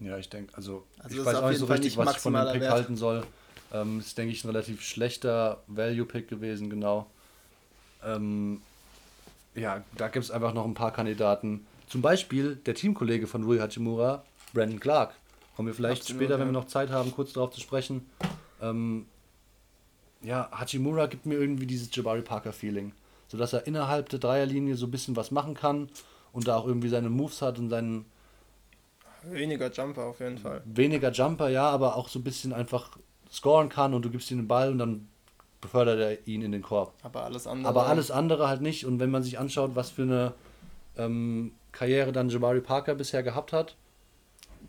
Ja, ich denke, also, also ich weiß auch nicht so richtig, was ich von dem Pick Wert. halten soll. Ähm, ist, denke ich, ein relativ schlechter Value-Pick gewesen, genau. Ähm, ja, da gibt es einfach noch ein paar Kandidaten. Zum Beispiel der Teamkollege von Rui Hachimura, Brandon Clark. Kommen wir vielleicht Absolut, später, ja. wenn wir noch Zeit haben, kurz darauf zu sprechen. Ähm, ja, Hachimura gibt mir irgendwie dieses Jabari Parker-Feeling. Sodass er innerhalb der Dreierlinie so ein bisschen was machen kann und da auch irgendwie seine Moves hat und seinen. Weniger Jumper auf jeden Fall. Weniger Jumper, ja, aber auch so ein bisschen einfach scoren kann und du gibst ihm den Ball und dann befördert er ihn in den Korb. Aber alles andere. Aber alles andere halt nicht. Und wenn man sich anschaut, was für eine ähm, Karriere dann Jabari Parker bisher gehabt hat.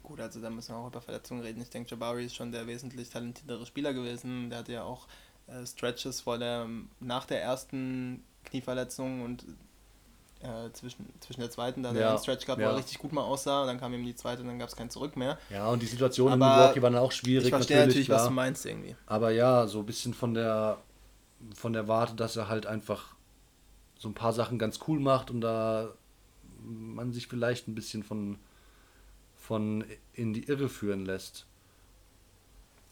Gut, also da müssen wir auch über Verletzungen reden. Ich denke, Jabari ist schon der wesentlich talentiertere Spieler gewesen. Der hatte ja auch äh, Stretches vor der, nach der ersten Knieverletzung und äh, zwischen, zwischen der zweiten, da ja, der einen Stretch gehabt, ja. wo er richtig gut mal aussah, und dann kam eben die zweite und dann gab es kein Zurück mehr. Ja, und die Situation aber in Milwaukee war dann auch schwierig. Ich verstehe natürlich, natürlich was du meinst irgendwie. Aber ja, so ein bisschen von der, von der Warte, dass er halt einfach so ein paar Sachen ganz cool macht und da man sich vielleicht ein bisschen von, von in die Irre führen lässt.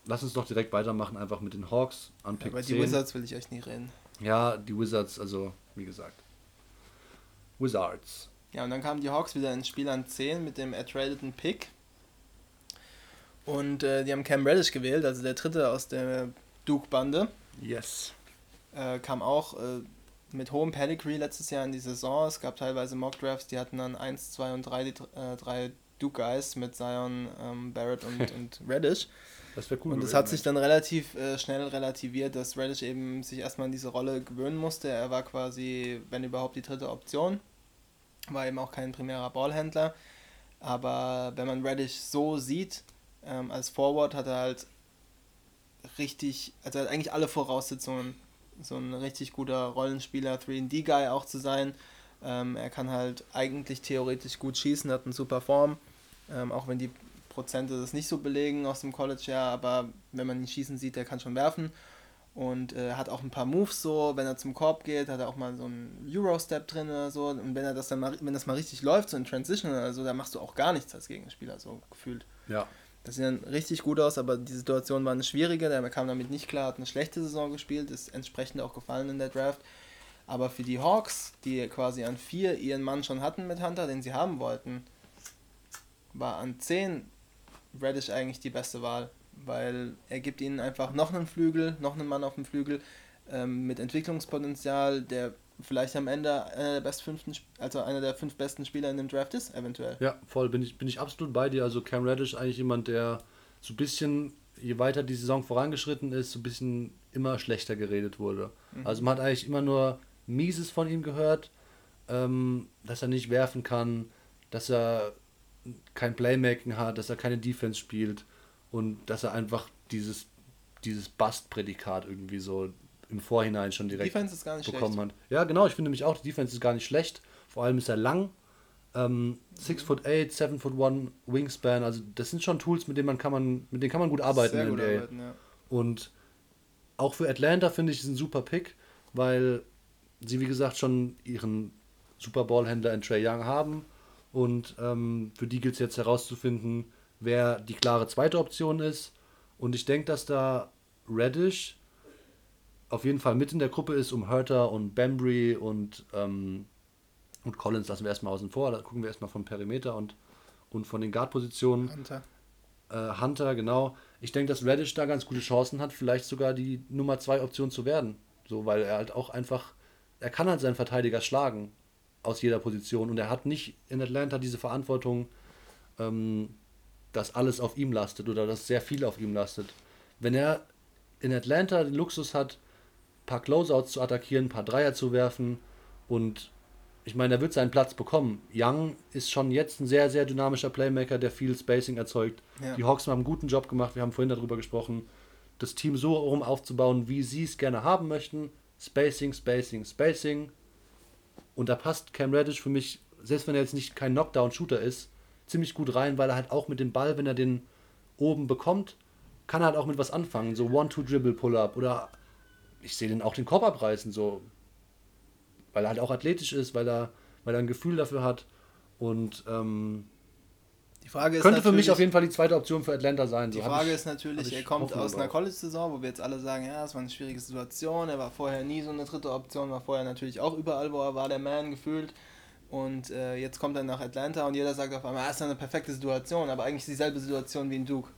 Lass uns doch direkt weitermachen, einfach mit den Hawks an Pick ja, Über die Wizards will ich euch nie reden. Ja, die Wizards, also wie gesagt. Wizards. Ja, und dann kamen die Hawks wieder ins Spiel an 10 mit dem ertradeten Pick. Und äh, die haben Cam Reddish gewählt, also der dritte aus der Duke-Bande. Yes. Äh, kam auch äh, mit hohem Pedigree letztes Jahr in die Saison. Es gab teilweise Mock-Drafts, die hatten dann 1, 2 und 3, die, äh, drei Duke-Guys mit Zion, ähm, Barrett und, und Reddish. Das wäre cool. Und es hat sich dann relativ äh, schnell relativiert, dass Reddish eben sich erstmal in diese Rolle gewöhnen musste. Er war quasi, wenn überhaupt, die dritte Option. War eben auch kein primärer Ballhändler. Aber wenn man Reddish so sieht, ähm, als Forward hat er halt richtig, also er hat eigentlich alle Voraussetzungen, so ein richtig guter Rollenspieler, 3D-Guy auch zu sein. Ähm, er kann halt eigentlich theoretisch gut schießen, hat eine super Form, ähm, auch wenn die Prozente das nicht so belegen aus dem College, ja, aber wenn man ihn schießen sieht, der kann schon werfen und äh, hat auch ein paar Moves so, wenn er zum Korb geht, hat er auch mal so einen Euro-Step drin oder so und wenn er das dann mal, wenn das mal richtig läuft, so in Transition oder so, da machst du auch gar nichts als Gegenspieler, so gefühlt. Ja. Das sieht dann richtig gut aus, aber die Situation war eine schwierige, der kam damit nicht klar, hat eine schlechte Saison gespielt, ist entsprechend auch gefallen in der Draft. Aber für die Hawks, die quasi an 4 ihren Mann schon hatten mit Hunter, den sie haben wollten, war an 10 Reddish eigentlich die beste Wahl, weil er gibt ihnen einfach noch einen Flügel, noch einen Mann auf dem Flügel ähm, mit Entwicklungspotenzial, der vielleicht am Ende einer der best fünften, also einer der fünf besten Spieler in dem Draft ist, eventuell. Ja, voll, bin ich, bin ich absolut bei dir. Also Cam Reddish eigentlich jemand, der so ein bisschen, je weiter die Saison vorangeschritten ist, so ein bisschen immer schlechter geredet wurde. Mhm. Also man hat eigentlich immer nur Mieses von ihm gehört, ähm, dass er nicht werfen kann, dass er kein Playmaking hat, dass er keine Defense spielt und dass er einfach dieses, dieses Bust-Prädikat irgendwie so im Vorhinein schon direkt bekommen schlecht. hat. Ja, genau, ich finde nämlich auch, die Defense ist gar nicht schlecht. Vor allem ist er lang. Ähm, 6 foot 8, 7 foot 1 Wingspan, also das sind schon Tools, mit denen man kann man, mit denen kann man gut arbeiten Sehr in gut arbeiten, ja. Und auch für Atlanta finde ich es ein super Pick, weil sie wie gesagt schon ihren Super Bowl-Händler in Trey Young haben und ähm, für die gilt es jetzt herauszufinden, wer die klare zweite Option ist. Und ich denke, dass da Reddish auf jeden Fall mit in der Gruppe ist, um Hurter und Bambry und, ähm, und Collins lassen wir erstmal außen vor. Da gucken wir erstmal vom Perimeter und, und von den Guard-Positionen. Hunter. Äh, Hunter, genau. Ich denke, dass Reddish da ganz gute Chancen hat, vielleicht sogar die Nummer zwei Option zu werden. So, weil er halt auch einfach, er kann halt seinen Verteidiger schlagen. aus jeder Position. Und er hat nicht in Atlanta diese Verantwortung, ähm, dass alles auf ihm lastet oder dass sehr viel auf ihm lastet. Wenn er in Atlanta den Luxus hat, ein paar Closeouts zu attackieren, ein paar Dreier zu werfen und ich meine, er wird seinen Platz bekommen. Young ist schon jetzt ein sehr, sehr dynamischer Playmaker, der viel Spacing erzeugt. Ja. Die Hawks haben einen guten Job gemacht, wir haben vorhin darüber gesprochen, das Team so rum aufzubauen, wie sie es gerne haben möchten. Spacing, Spacing, Spacing. Und da passt Cam Reddish für mich, selbst wenn er jetzt nicht kein Knockdown-Shooter ist, ziemlich gut rein, weil er halt auch mit dem Ball, wenn er den oben bekommt, kann er halt auch mit was anfangen. So One-Two-Dribble-Pull-Up oder ich sehe den auch den Kopf abreißen, so. Weil er halt auch athletisch ist, weil er, weil er ein Gefühl dafür hat. Und ähm, die Frage ist könnte für mich auf jeden Fall die zweite Option für Atlanta sein. Die so Frage ich, ist natürlich, er kommt aus einer College-Saison, wo wir jetzt alle sagen, ja, es war eine schwierige Situation. Er war vorher nie so eine dritte Option, war vorher natürlich auch überall, wo er war, der Man gefühlt. Und äh, jetzt kommt er nach Atlanta und jeder sagt auf einmal, ah, ist eine perfekte Situation, aber eigentlich dieselbe Situation wie in Duke.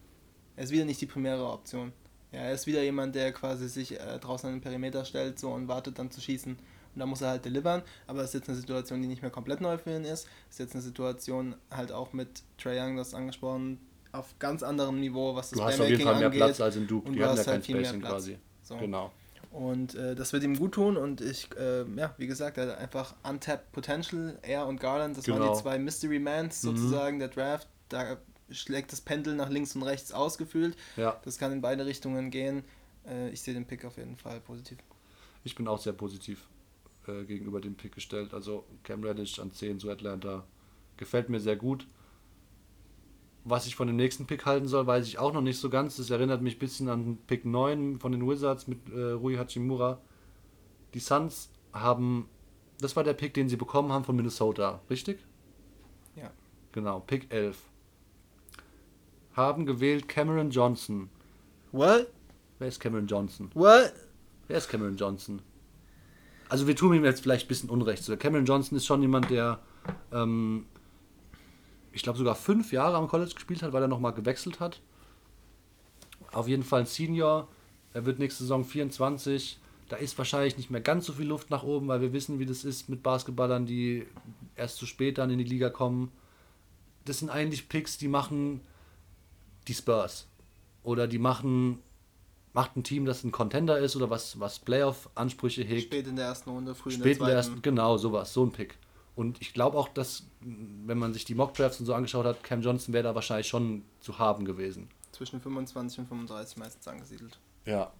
Er ist wieder nicht die primäre Option. Ja, er ist wieder jemand, der quasi sich äh, draußen an den Perimeter stellt so und wartet dann zu schießen. Und da muss er halt delivern. Aber es ist jetzt eine Situation, die nicht mehr komplett neu für ihn ist. Es ist jetzt eine Situation halt auch mit Trey Young, das angesprochen, auf ganz anderem Niveau, was das Du hast auf jeden Fall mehr angeht. Platz als in Duke. Und Die haben ja halt kein Spacing quasi. So. Genau. Und äh, das wird ihm gut tun und ich, äh, ja, wie gesagt, er hat einfach untapped Potential. Er und Garland, das genau. waren die genau. zwei Mystery Mans mhm. sozusagen mhm. der Draft. Da schlägt das Pendel nach links und rechts ausgefühlt. Ja. Das kann in beide Richtungen gehen. Äh, ich sehe den Pick auf jeden Fall positiv. Ich bin auch sehr positiv äh, gegenüber dem Pick gestellt. Also Cam Reddish an 10 zu Atlanta gefällt mir sehr gut. Was ich von dem nächsten Pick halten soll, weiß ich auch noch nicht so ganz. Das erinnert mich ein bisschen an Pick 9 von den Wizards mit äh, Rui Hachimura. Die Suns haben, das war der Pick, den sie bekommen haben von Minnesota, richtig? Ja. Genau, Pick 11. Haben gewählt Cameron Johnson. What? Wer ist Cameron Johnson? What? Wer ist Cameron Johnson? Also wir tun ihm jetzt vielleicht ein bisschen Unrecht. So, Cameron Johnson ist schon jemand, der ähm, ich glaube, sogar fünf Jahre am College gespielt hat, weil er nochmal gewechselt hat. Auf jeden Fall ein Senior. Er wird nächste Saison 24. Da ist wahrscheinlich nicht mehr ganz so viel Luft nach oben, weil wir wissen, wie das ist mit Basketballern, die erst zu spät dann in die Liga kommen. Das sind eigentlich Picks, die machen die Spurs. Oder die machen macht ein Team, das ein Contender ist oder was, was Playoff-Ansprüche hegt. Spät in der ersten Runde, früh in der zweiten. Spät in der ersten, genau, sowas, so ein Pick. Und ich glaube auch, dass, wenn man sich die Mock-Drafts und so angeschaut hat, Cam Johnson wäre da wahrscheinlich schon zu haben gewesen. Zwischen 25 und 35 meistens angesiedelt. Ja.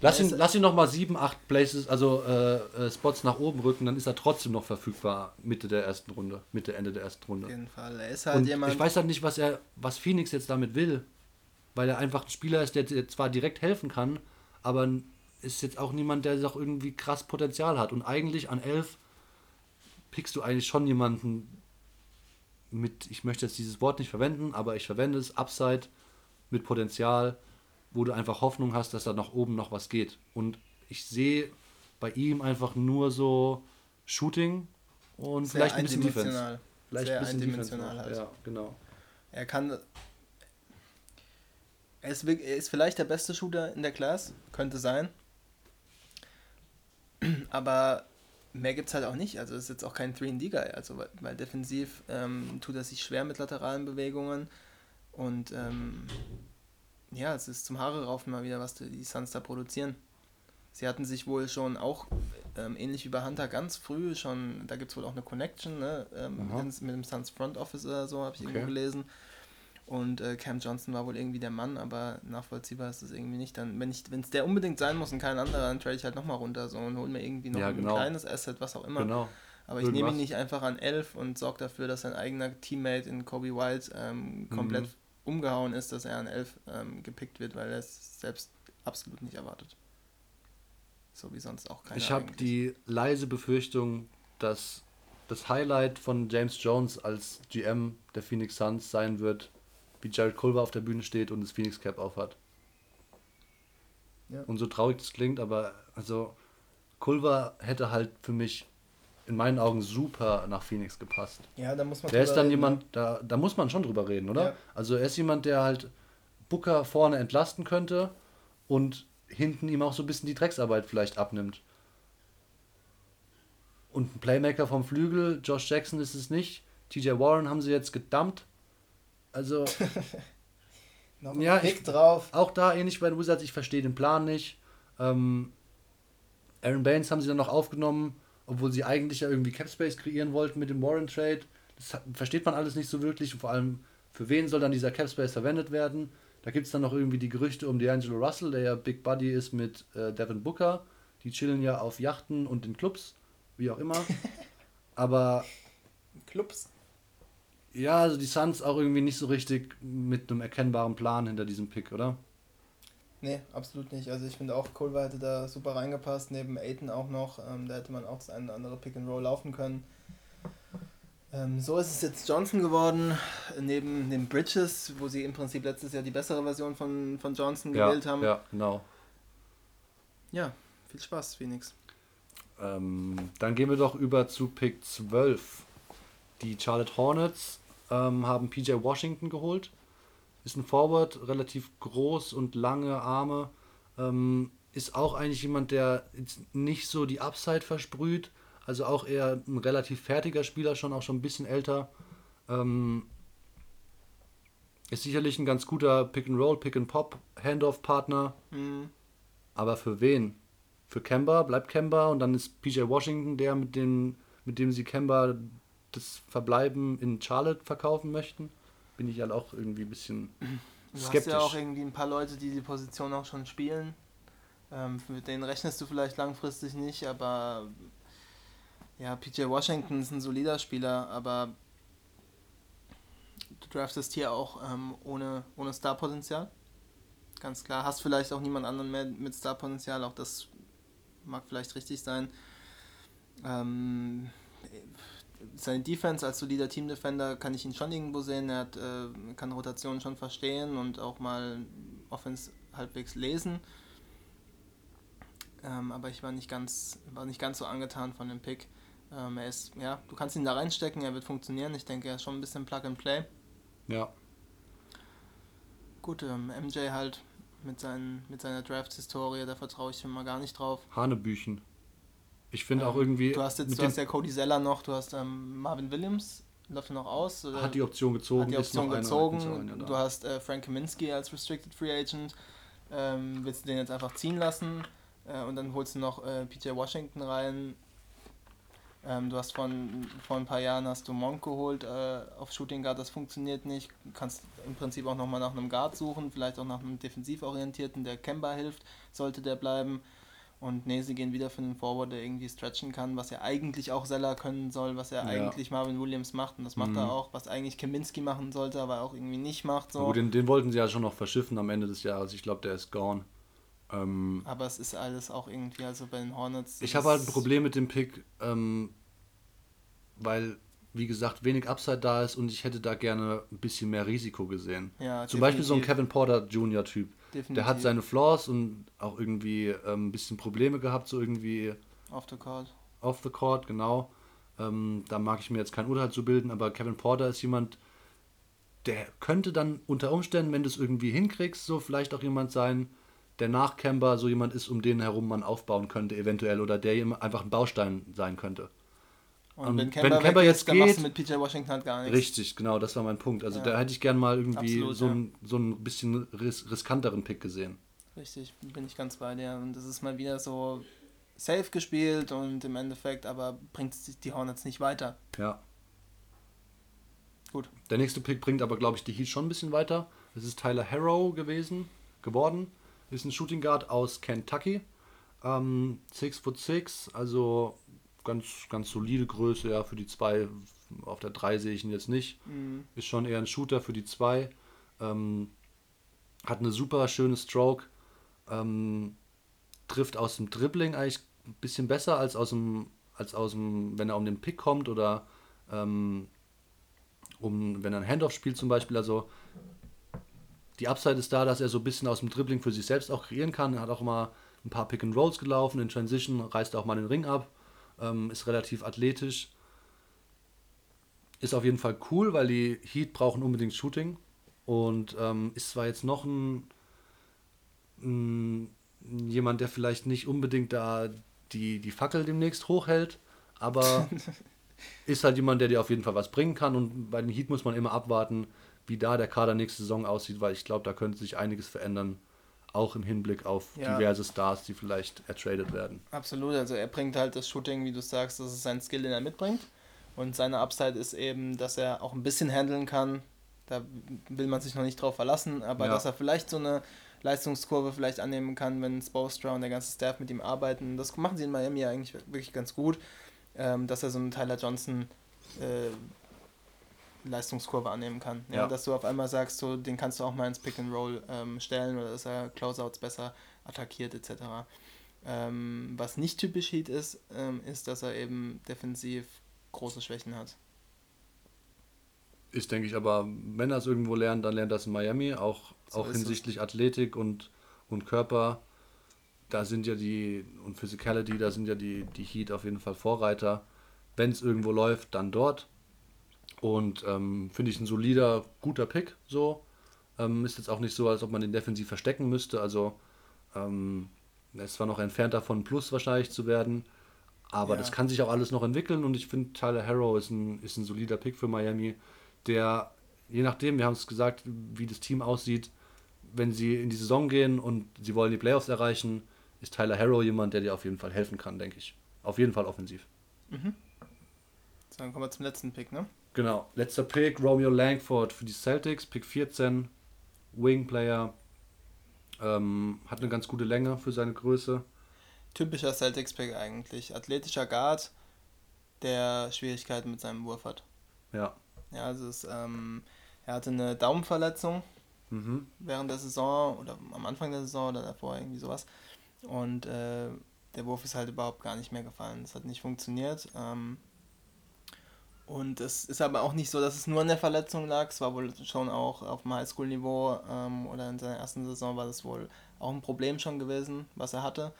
Lass ihn, lass ihn noch mal 7, 8 Places, also äh, äh, Spots nach oben rücken, dann ist er trotzdem noch verfügbar Mitte der ersten Runde, Mitte, Ende der ersten Runde. Auf jeden Fall. Er ist halt und jemand. Ich weiß halt nicht, was er, was Phoenix jetzt damit will. Weil er einfach ein Spieler ist, der zwar direkt helfen kann, aber ist jetzt auch niemand, der doch irgendwie krass Potenzial hat. Und eigentlich an 11 pickst du eigentlich schon jemanden mit, ich möchte jetzt dieses Wort nicht verwenden, aber ich verwende es, Upside mit Potenzial, wo du einfach Hoffnung hast, dass da nach oben noch was geht. Und ich sehe bei ihm einfach nur so Shooting und Sehr vielleicht ein bisschen Defense. Vielleicht Sehr ein bisschen eindimensional Defense. Halt. Ja, genau. Er kann. Er ist, er ist vielleicht der beste Shooter in der Class, könnte sein. Aber mehr gibt es halt auch nicht. Also es ist jetzt auch kein 3D-Guy. Also weil, weil defensiv ähm, tut er sich schwer mit lateralen Bewegungen. Und ähm, ja, es ist zum Haare raufen mal wieder, was die Suns da produzieren. Sie hatten sich wohl schon auch, ähm, ähnlich wie bei Hunter, ganz früh schon, da gibt es wohl auch eine Connection ne, ähm, mit, mit, dem Suns Front Office oder so, habe ich okay. irgendwo gelesen. Und äh, Cam Johnson war wohl irgendwie der Mann, aber nachvollziehbar ist es irgendwie nicht. Dann, wenn es der unbedingt sein muss und kein anderer, dann trade ich halt nochmal runter so und hole mir irgendwie noch ja, genau. ein kleines Asset, was auch immer. Genau. Aber ich nehme ihn nicht einfach an 11 und sorge dafür, dass sein eigener Teammate in Kobe White ähm, komplett mhm. umgehauen ist, dass er an 11 ähm, gepickt wird, weil er es selbst absolut nicht erwartet. So wie sonst auch keiner. Ich habe die leise Befürchtung, dass das Highlight von James Jones als GM der Phoenix Suns sein wird, wie Jared Culver auf der Bühne steht und das Phoenix Cap aufhat. Ja. Und so traurig das klingt, aber also Culver hätte halt für mich in meinen Augen super nach Phoenix gepasst. Ja, da muss man Der ist dann reden, jemand, ne? da, da muss man schon drüber reden, oder? Ja. Also er ist jemand, der halt Booker vorne entlasten könnte und hinten ihm auch so ein bisschen die Drecksarbeit vielleicht abnimmt. und ein Playmaker vom Flügel. Josh Jackson ist es nicht. TJ Warren haben sie jetzt gedumpt. Also. ja, ich, drauf. Auch da ähnlich bei den Wizards, ich verstehe den Plan nicht. Ähm, Aaron Baines haben sie dann noch aufgenommen, obwohl sie eigentlich ja irgendwie Capspace kreieren wollten mit dem Warren Trade. Das hat, versteht man alles nicht so wirklich. Vor allem, für wen soll dann dieser Capspace verwendet werden? Da gibt es dann noch irgendwie die Gerüchte um D'Angelo Russell, der ja Big Buddy ist mit äh, Devin Booker. Die chillen ja auf Yachten und in Clubs, wie auch immer. Aber. Clubs? Ja, also die Suns auch irgendwie nicht so richtig mit einem erkennbaren Plan hinter diesem Pick, oder? Nee, absolut nicht. Also ich finde auch, Culver hätte da super reingepasst, neben Aiton auch noch. Ähm, da hätte man auch das eine oder andere Pick and Roll laufen können. Ähm, so ist es jetzt Johnson geworden, neben den Bridges, wo sie im Prinzip letztes Jahr die bessere Version von, von Johnson gewählt ja, haben. Ja, genau. Ja, viel Spaß, Phoenix. Ähm, dann gehen wir doch über zu Pick 12. Die Charlotte Hornets ähm, haben PJ Washington geholt. Ist ein Forward, relativ groß und lange Arme. Ähm, ist auch eigentlich jemand, der jetzt nicht so die Upside versprüht. Also auch eher ein relativ fertiger Spieler, schon auch schon ein bisschen älter. Ähm, ist sicherlich ein ganz guter Pick-and-Roll, Pick-and-Pop, Handoff-Partner. Mhm. Aber für wen? Für Kemba, bleibt Kemba und dann ist PJ Washington der, mit dem, mit dem sie Kemba das Verbleiben in Charlotte verkaufen möchten bin ich halt auch irgendwie ein bisschen du skeptisch. Du hast ja auch irgendwie ein paar Leute, die die Position auch schon spielen. Ähm, mit denen rechnest du vielleicht langfristig nicht, aber ja, PJ Washington ist ein solider Spieler, aber du draftest hier auch ähm, ohne, ohne Starpotenzial. Ganz klar. Hast vielleicht auch niemand anderen mehr mit Starpotenzial, auch das mag vielleicht richtig sein. Ähm, seine Defense als solider Team-Defender kann ich ihn schon irgendwo sehen. Er hat, äh, kann Rotationen schon verstehen und auch mal Offense halbwegs lesen. Ähm, aber ich war nicht ganz, war nicht ganz so angetan von dem Pick. Ähm, er ist, ja, du kannst ihn da reinstecken, er wird funktionieren. Ich denke, er ist schon ein bisschen Plug and Play. Ja. Gut, ähm, MJ halt mit, seinen, mit seiner Draft-Historie, da vertraue ich ihm mal gar nicht drauf. Hanebüchen. Ich finde ähm, auch irgendwie. Du hast jetzt du hast ja Cody Zeller noch, du hast ähm, Marvin Williams, läuft noch aus. Hat die Option gezogen, hat die Option gezogen. Eine, du hast äh, Frank Kaminsky als Restricted Free Agent. Ähm, willst du den jetzt einfach ziehen lassen? Äh, und dann holst du noch äh, PJ Washington rein. Ähm, du hast von, vor ein paar Jahren hast du Monk geholt äh, auf Shooting Guard, das funktioniert nicht. Du kannst im Prinzip auch nochmal nach einem Guard suchen, vielleicht auch nach einem defensiv orientierten, der Kemba hilft, sollte der bleiben. Und nee, sie gehen wieder für einen Forward, der irgendwie stretchen kann, was ja eigentlich auch Seller können soll, was ja, ja. eigentlich Marvin Williams macht und das macht mhm. er auch, was eigentlich Kaminski machen sollte, aber auch irgendwie nicht macht. So. Gut, den, den wollten sie ja schon noch verschiffen am Ende des Jahres. Ich glaube, der ist gone. Ähm, aber es ist alles auch irgendwie, also bei den Hornets. Ich habe halt ein Problem mit dem Pick, ähm, weil, wie gesagt, wenig Upside da ist und ich hätte da gerne ein bisschen mehr Risiko gesehen. Ja, Zum definitiv. Beispiel so ein Kevin Porter Jr. Typ. Definitiv. Der hat seine Flaws und auch irgendwie ähm, ein bisschen Probleme gehabt, so irgendwie. Off the court. Off the court, genau. Ähm, da mag ich mir jetzt kein Urteil zu bilden, aber Kevin Porter ist jemand, der könnte dann unter Umständen, wenn du es irgendwie hinkriegst, so vielleicht auch jemand sein, der nach Kemba so jemand ist, um den herum man aufbauen könnte, eventuell, oder der einfach ein Baustein sein könnte. Und, wenn Kemba, wenn Kemba jetzt ist, geht, dann mit PJ Washington halt gar nichts. Richtig, genau, das war mein Punkt. Also ja. da hätte ich gern mal irgendwie Absolut, so, ein, so ein bisschen ris riskanteren Pick gesehen. Richtig, bin ich ganz bei dir. Und das ist mal wieder so safe gespielt und im Endeffekt aber bringt die Hornets nicht weiter. Ja. Gut. Der nächste Pick bringt aber, glaube ich, die Heat schon ein bisschen weiter. Das ist Tyler Harrow gewesen, geworden. Ist ein Shooting Guard aus Kentucky. Ähm, 6 foot 6, also ganz, ganz solide Größe, ja, für die zwei. Auf der 3 sehe ich ihn jetzt nicht. Mhm. Ist schon eher ein Shooter für die 2. Ähm, hat eine super schöne Stroke. Ähm, trifft aus dem Dribbling eigentlich ein bisschen besser als aus dem, als aus dem, wenn er um den Pick kommt oder ähm, um, wenn er ein Handoff spielt zum Beispiel. Also die Upside ist da, dass er so ein bisschen aus dem Dribbling für sich selbst auch kreieren kann. Er hat auch mal ein paar Pick and Rolls gelaufen, in Transition reißt er auch mal den Ring ab ähm, ist relativ athletisch. Ist auf jeden Fall cool, weil die Heat brauchen unbedingt Shooting. Und ähm, ist zwar jetzt noch ein, ein, jemand, der vielleicht nicht unbedingt da die, die Fackel demnächst hochhält, aber ist halt jemand, der dir auf jeden Fall was bringen kann. Und bei den Heat muss man immer abwarten, wie da der Kader nächste Saison aussieht, weil ich glaube, da könnte sich einiges verändern. Auch im Hinblick auf ja. diverse Stars, die vielleicht ertradet werden. Absolut, also er bringt halt das Shooting, wie du sagst, das ist sein Skill, den er mitbringt. Und seine Upside ist eben, dass er auch ein bisschen handeln kann. Da will man sich noch nicht drauf verlassen, aber ja. dass er vielleicht so eine Leistungskurve vielleicht annehmen kann, wenn Spostra und der ganze Staff mit ihm arbeiten. Das machen sie in Miami ja eigentlich wirklich ganz gut, ähm, dass er so einen Tyler Johnson äh, Leistungskurve annehmen kann. Ja, ja, Dass du auf einmal sagst, so, den kannst du auch mal ins Pick and Roll ähm, stellen oder dass er Closeouts besser attackiert etc. Ähm, was nicht typisch Heat ist, ähm, ist, dass er eben defensiv große Schwächen hat. Ist, denke ich, aber wenn er es irgendwo lernt, dann lernt er es in Miami, auch, so auch hinsichtlich es. Athletik und, und Körper. Da sind ja die, und Physicality, da sind ja die, die Heat auf jeden Fall Vorreiter. Wenn es irgendwo läuft, dann dort. Und ähm, finde ich ein solider, guter Pick. So ähm, ist jetzt auch nicht so, als ob man den defensiv verstecken müsste. Also ähm, er ist zwar noch entfernt davon, Plus wahrscheinlich zu werden, aber ja. das kann sich auch alles noch entwickeln. Und ich finde, Tyler Harrow ist ein, ist ein solider Pick für Miami, der, je nachdem, wir haben es gesagt, wie das Team aussieht, wenn sie in die Saison gehen und sie wollen die Playoffs erreichen, ist Tyler Harrow jemand, der dir auf jeden Fall helfen kann, denke ich. Auf jeden Fall offensiv. Mhm. So, dann kommen wir zum letzten Pick, ne? Genau, letzter Pick, Romeo Langford für die Celtics, Pick 14, Wing-Player, ähm, hat eine ganz gute Länge für seine Größe. Typischer Celtics-Pick eigentlich. Athletischer Guard, der Schwierigkeiten mit seinem Wurf hat. Ja. Ja, also es, ähm, er hatte eine Daumenverletzung mhm. während der Saison oder am Anfang der Saison oder davor irgendwie sowas. Und äh, der Wurf ist halt überhaupt gar nicht mehr gefallen. Es hat nicht funktioniert. Ähm, und es ist aber auch nicht so, dass es nur an der Verletzung lag. Es war wohl schon auch auf dem Highschool-Niveau ähm, oder in seiner ersten Saison war das wohl auch ein Problem schon gewesen, was er hatte.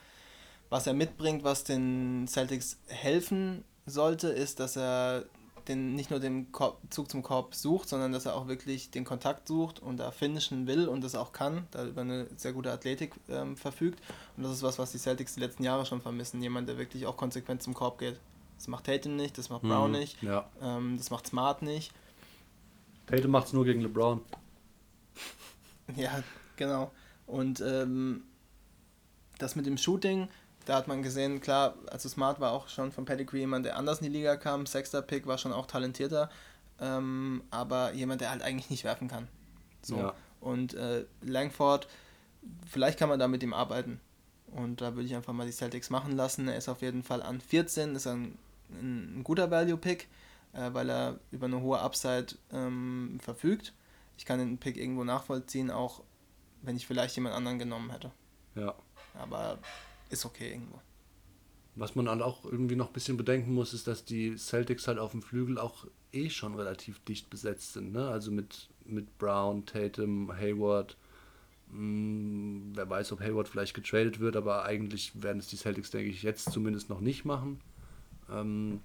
Was er mitbringt, was den Celtics helfen sollte, ist, dass er den, nicht nur den Korb, Zug zum Korb sucht, sondern dass er auch wirklich den Kontakt sucht und da finishen will und das auch kann, da über eine sehr gute Athletik ähm, verfügt. Und das ist was, was die Celtics die letzten Jahre schon vermissen. Jemand, der wirklich auch konsequent zum Korb geht. Das macht Tatum nicht, das macht Brown mhm, nicht, ja. ähm, das macht Smart nicht. Tatum macht es nur gegen LeBron. ja, genau. Und ähm, das mit dem Shooting, da hat man gesehen, klar, also Smart war auch schon von Pedigree jemand, der anders in die Liga kam. Sechster Pick war schon auch talentierter, ähm, aber jemand, der halt eigentlich nicht werfen kann. So. Ja. Und äh, Langford, vielleicht kann man da mit ihm arbeiten. Und da würde ich einfach mal die Celtics machen lassen. Er ist auf jeden Fall an 14, ist ein ein, guter Value-Pick, äh, weil er über eine hohe Upside ähm, verfügt. Ich kann den Pick irgendwo nachvollziehen, auch wenn ich vielleicht jemand anderen genommen hätte. Ja. Aber ist okay irgendwo. Was man dann auch irgendwie noch ein bisschen bedenken muss, ist, dass die Celtics halt auf dem Flügel auch eh schon relativ dicht besetzt sind. Ne? Also mit, mit Brown, Tatum, Hayward. Hm, wer weiß, ob Hayward vielleicht getradet wird, aber eigentlich werden es die Celtics, denke ich, jetzt zumindest noch nicht machen. Ähm,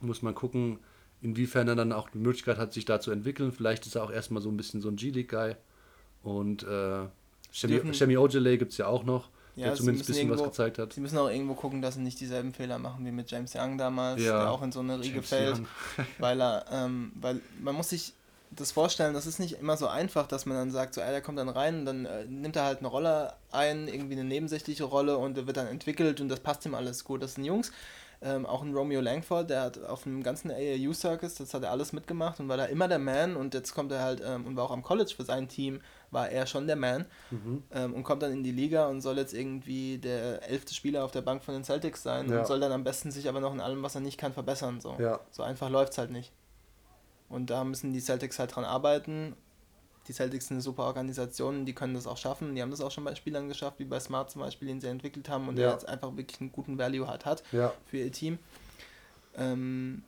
muss man gucken, inwiefern er dann auch die Möglichkeit hat, sich da zu entwickeln. Vielleicht ist er auch erstmal so ein bisschen so ein G-League-Guy. Und äh, Shemi Ojale gibt es ja auch noch, ja, der zumindest ein bisschen irgendwo, was gezeigt hat. Sie müssen auch irgendwo gucken, dass sie nicht dieselben Fehler machen wie mit James Young damals, ja, der auch in so eine Riege James fällt. weil er, ähm, weil man muss sich das vorstellen, das ist nicht immer so einfach, dass man dann sagt, so, ey, der kommt dann rein und dann äh, nimmt er halt eine Rolle ein, irgendwie eine nebensächliche Rolle und der wird dann entwickelt und das passt ihm alles gut. Das sind Jungs, ähm, auch ein Romeo Langford, der hat auf dem ganzen AAU-Circus, das hat er alles mitgemacht und war da immer der Man und jetzt kommt er halt ähm, und war auch am College für sein Team, war er schon der Man mhm. ähm, und kommt dann in die Liga und soll jetzt irgendwie der elfte Spieler auf der Bank von den Celtics sein ja. und soll dann am besten sich aber noch in allem, was er nicht kann, verbessern. So, ja. so einfach läuft es halt nicht. Und da müssen die Celtics halt dran arbeiten die Celtics sind eine super Organisation, die können das auch schaffen. Die haben das auch schon bei Spielern geschafft, wie bei Smart zum Beispiel, den sie entwickelt haben und ja. der jetzt einfach wirklich einen guten Value hat, hat ja. für ihr Team. Ähm,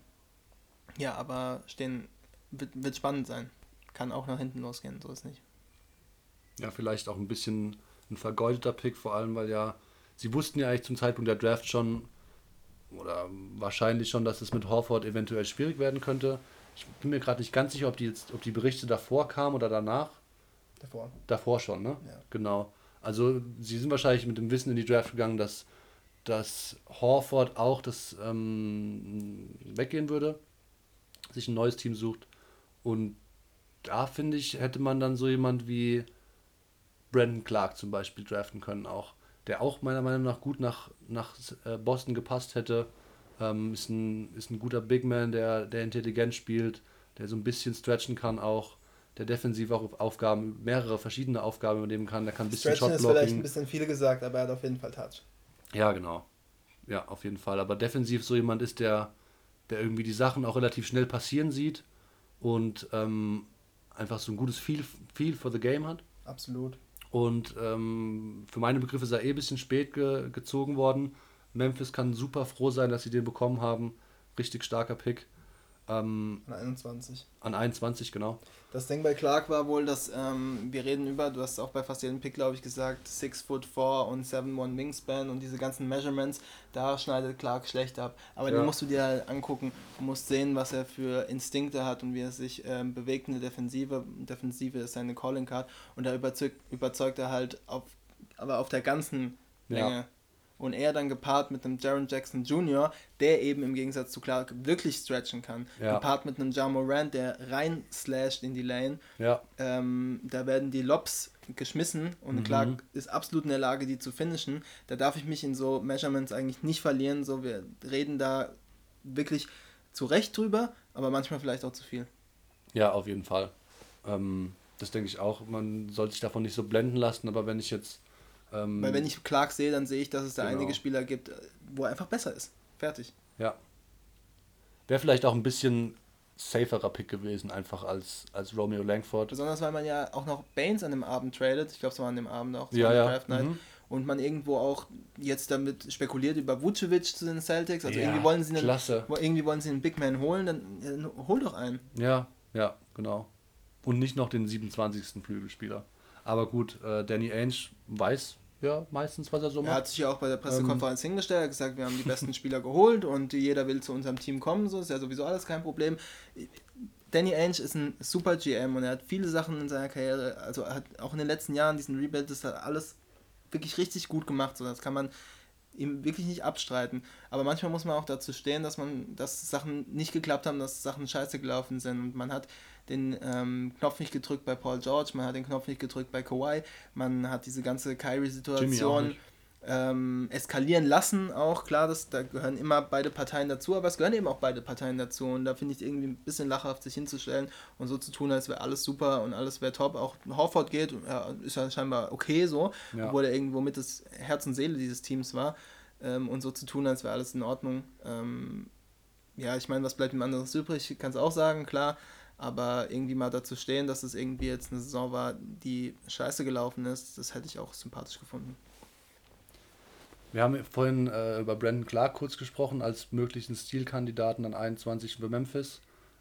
ja, aber stehen wird, wird spannend sein. Kann auch nach hinten losgehen, so ist nicht. Ja, vielleicht auch ein bisschen ein vergeudeter Pick, vor allem, weil ja, sie wussten ja eigentlich zum Zeitpunkt der Draft schon, oder wahrscheinlich schon, dass es mit Horford eventuell schwierig werden könnte. Ich bin mir gerade nicht ganz sicher, ob die, jetzt, ob die Berichte davor kamen oder danach. Davor. Davor schon, ne? Ja. Genau. Also sie sind wahrscheinlich mit dem Wissen in die Draft gegangen, dass dass Horford auch das ähm, weggehen würde, sich ein neues Team sucht. Und da finde ich, hätte man dann so jemand wie Brandon Clark zum Beispiel draften können, auch, der auch meiner Meinung nach gut nach, nach äh, Boston gepasst hätte. Ähm, ist, ein, ist ein guter Big Man, der, der intelligent spielt, der so ein bisschen stretchen kann auch, der defensiv auch Aufgaben, mehrere verschiedene Aufgaben übernehmen kann, der kann ein bisschen Stretchen ist vielleicht ein bisschen viel gesagt, aber er hat auf jeden Fall Touch. Ja, genau. Ja, auf jeden Fall. Aber defensiv so jemand ist, der, der irgendwie die Sachen auch relativ schnell passieren sieht und ähm, einfach so ein gutes Feel, Feel for the Game hat. Absolut. Und ähm, für meine Begriffe ist er eh ein bisschen spät ge gezogen worden. Memphis kann super froh sein, dass sie den bekommen haben. Richtig starker Pick. Ähm, an 21. An 21, genau. Das Ding bei Clark war wohl, dass ähm, wir reden über, du hast auch bei fast jedem Pick, glaube ich, gesagt, 6 foot 4 und 7-1 Wingspan und diese ganzen Measurements, da schneidet Clark schlecht ab. Aber ja. den musst du dir halt angucken und musst sehen, was er für Instinkte hat und wie er sich ähm, bewegt in der Defensive. Defensive ist seine Calling Card und da überzeugt, überzeugt er halt auf, aber auf der ganzen Länge. Ja und er dann gepaart mit einem Jaron Jackson Jr., der eben im Gegensatz zu Clark wirklich stretchen kann, ja. gepaart mit einem Ja Morant, der rein slasht in die Lane. Ja. Ähm, da werden die Lobs geschmissen und mhm. Clark ist absolut in der Lage, die zu finishen. Da darf ich mich in so Measurements eigentlich nicht verlieren. So, wir reden da wirklich zu Recht drüber, aber manchmal vielleicht auch zu viel. Ja, auf jeden Fall. Ähm, das denke ich auch. Man sollte sich davon nicht so blenden lassen, aber wenn ich jetzt ähm, Weil wenn ich Clark sehe, dann sehe ich, dass es da genau. einige Spieler gibt, wo er einfach besser ist. Fertig. Ja. Wäre vielleicht auch ein bisschen saferer Pick gewesen, einfach als, als Romeo Langford. Besonders weil man ja auch noch Baines an dem Abend tradet. Ich glaube, es war an dem Abend auch. Ja, ja. Draft Night. Mhm. Und man irgendwo auch jetzt damit spekuliert über Vucevic zu den Celtics. Also ja, irgendwie wollen sie einen, klasse. irgendwie wollen sie einen Big Man holen, dann, dann hol doch einen. Ja, ja, genau. Und nicht noch den 27. Flügelspieler. Aber gut, äh, Danny Ainge weiß ja meistens, was er so macht. Er hat sich ja auch bei der Pressekonferenz ähm, hingestellt, hat gesagt, wir haben die besten Spieler geholt und jeder will zu unserem Team kommen, so ist ja sowieso alles kein Problem. Danny Ainge ist ein super GM und er hat viele Sachen in seiner Karriere, also hat auch in den letzten Jahren diesen Rebuild, das hat alles wirklich richtig gut gemacht, so das kann man ihm wirklich nicht abstreiten. Aber manchmal muss man auch dazu stehen, dass man, dass Sachen nicht geklappt haben, dass Sachen scheiße gelaufen sind und man hat den ähm, Knopf nicht gedrückt bei Paul George, man hat den Knopf nicht gedrückt bei Kawhi, man hat diese ganze Kyrie-Situation ähm, eskalieren lassen auch. Klar, das, da gehören immer beide Parteien dazu, aber es gehören eben auch beide Parteien dazu und da finde ich irgendwie ein bisschen lachhaft, sich hinzustellen und so zu tun, als wäre alles super und alles wäre top. Auch Horford geht, ja, ist ja scheinbar okay so, ja. obwohl er irgendwo mit das Herz und Seele dieses Teams war ähm, und so zu tun, als wäre alles in Ordnung. Ähm, ja, ich meine, was bleibt ihm anderes übrig? Ich kann es auch sagen, klar. Aber irgendwie mal dazu stehen, dass es irgendwie jetzt eine Saison war, die scheiße gelaufen ist, das hätte ich auch sympathisch gefunden. Wir haben vorhin äh, über Brandon Clark kurz gesprochen, als möglichen Stilkandidaten an 21 für Memphis.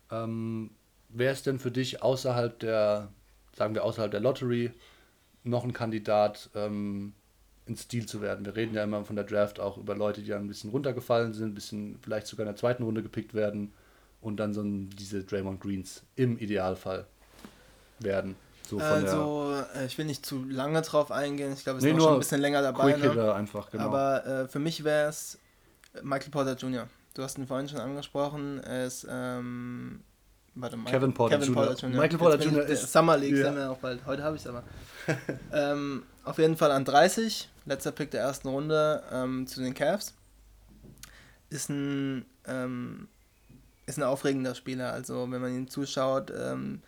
Ähm, wer ist denn für dich außerhalb der, sagen wir außerhalb der Lottery, noch ein Kandidat, ähm, ins Stil zu werden? Wir reden ja immer von der Draft auch über Leute, die ein bisschen runtergefallen sind, ein bisschen vielleicht sogar in der zweiten Runde gepickt werden und dann so diese Draymond Greens im Idealfall werden. So also, äh, ich will nicht zu lange drauf eingehen. Ich glaube, es nee, ist noch schon ein bisschen länger dabei. Ne? einfach, genau. Aber äh, für mich wäre es Michael Porter Jr. Du hast ihn vorhin schon angesprochen. Er ist, ähm, warte mal. Kevin Porter, Kevin Porter Jr. Michael Porter Jr. ist. Summer League ja. sind wir auch bald. Heute habe ich es aber. ähm, auf jeden Fall an 30. Letzter Pick der ersten Runde ähm, zu den Cavs. Ist ein ähm, ist ein aufregender Spieler. Also wenn man ihm zuschaut, ähm,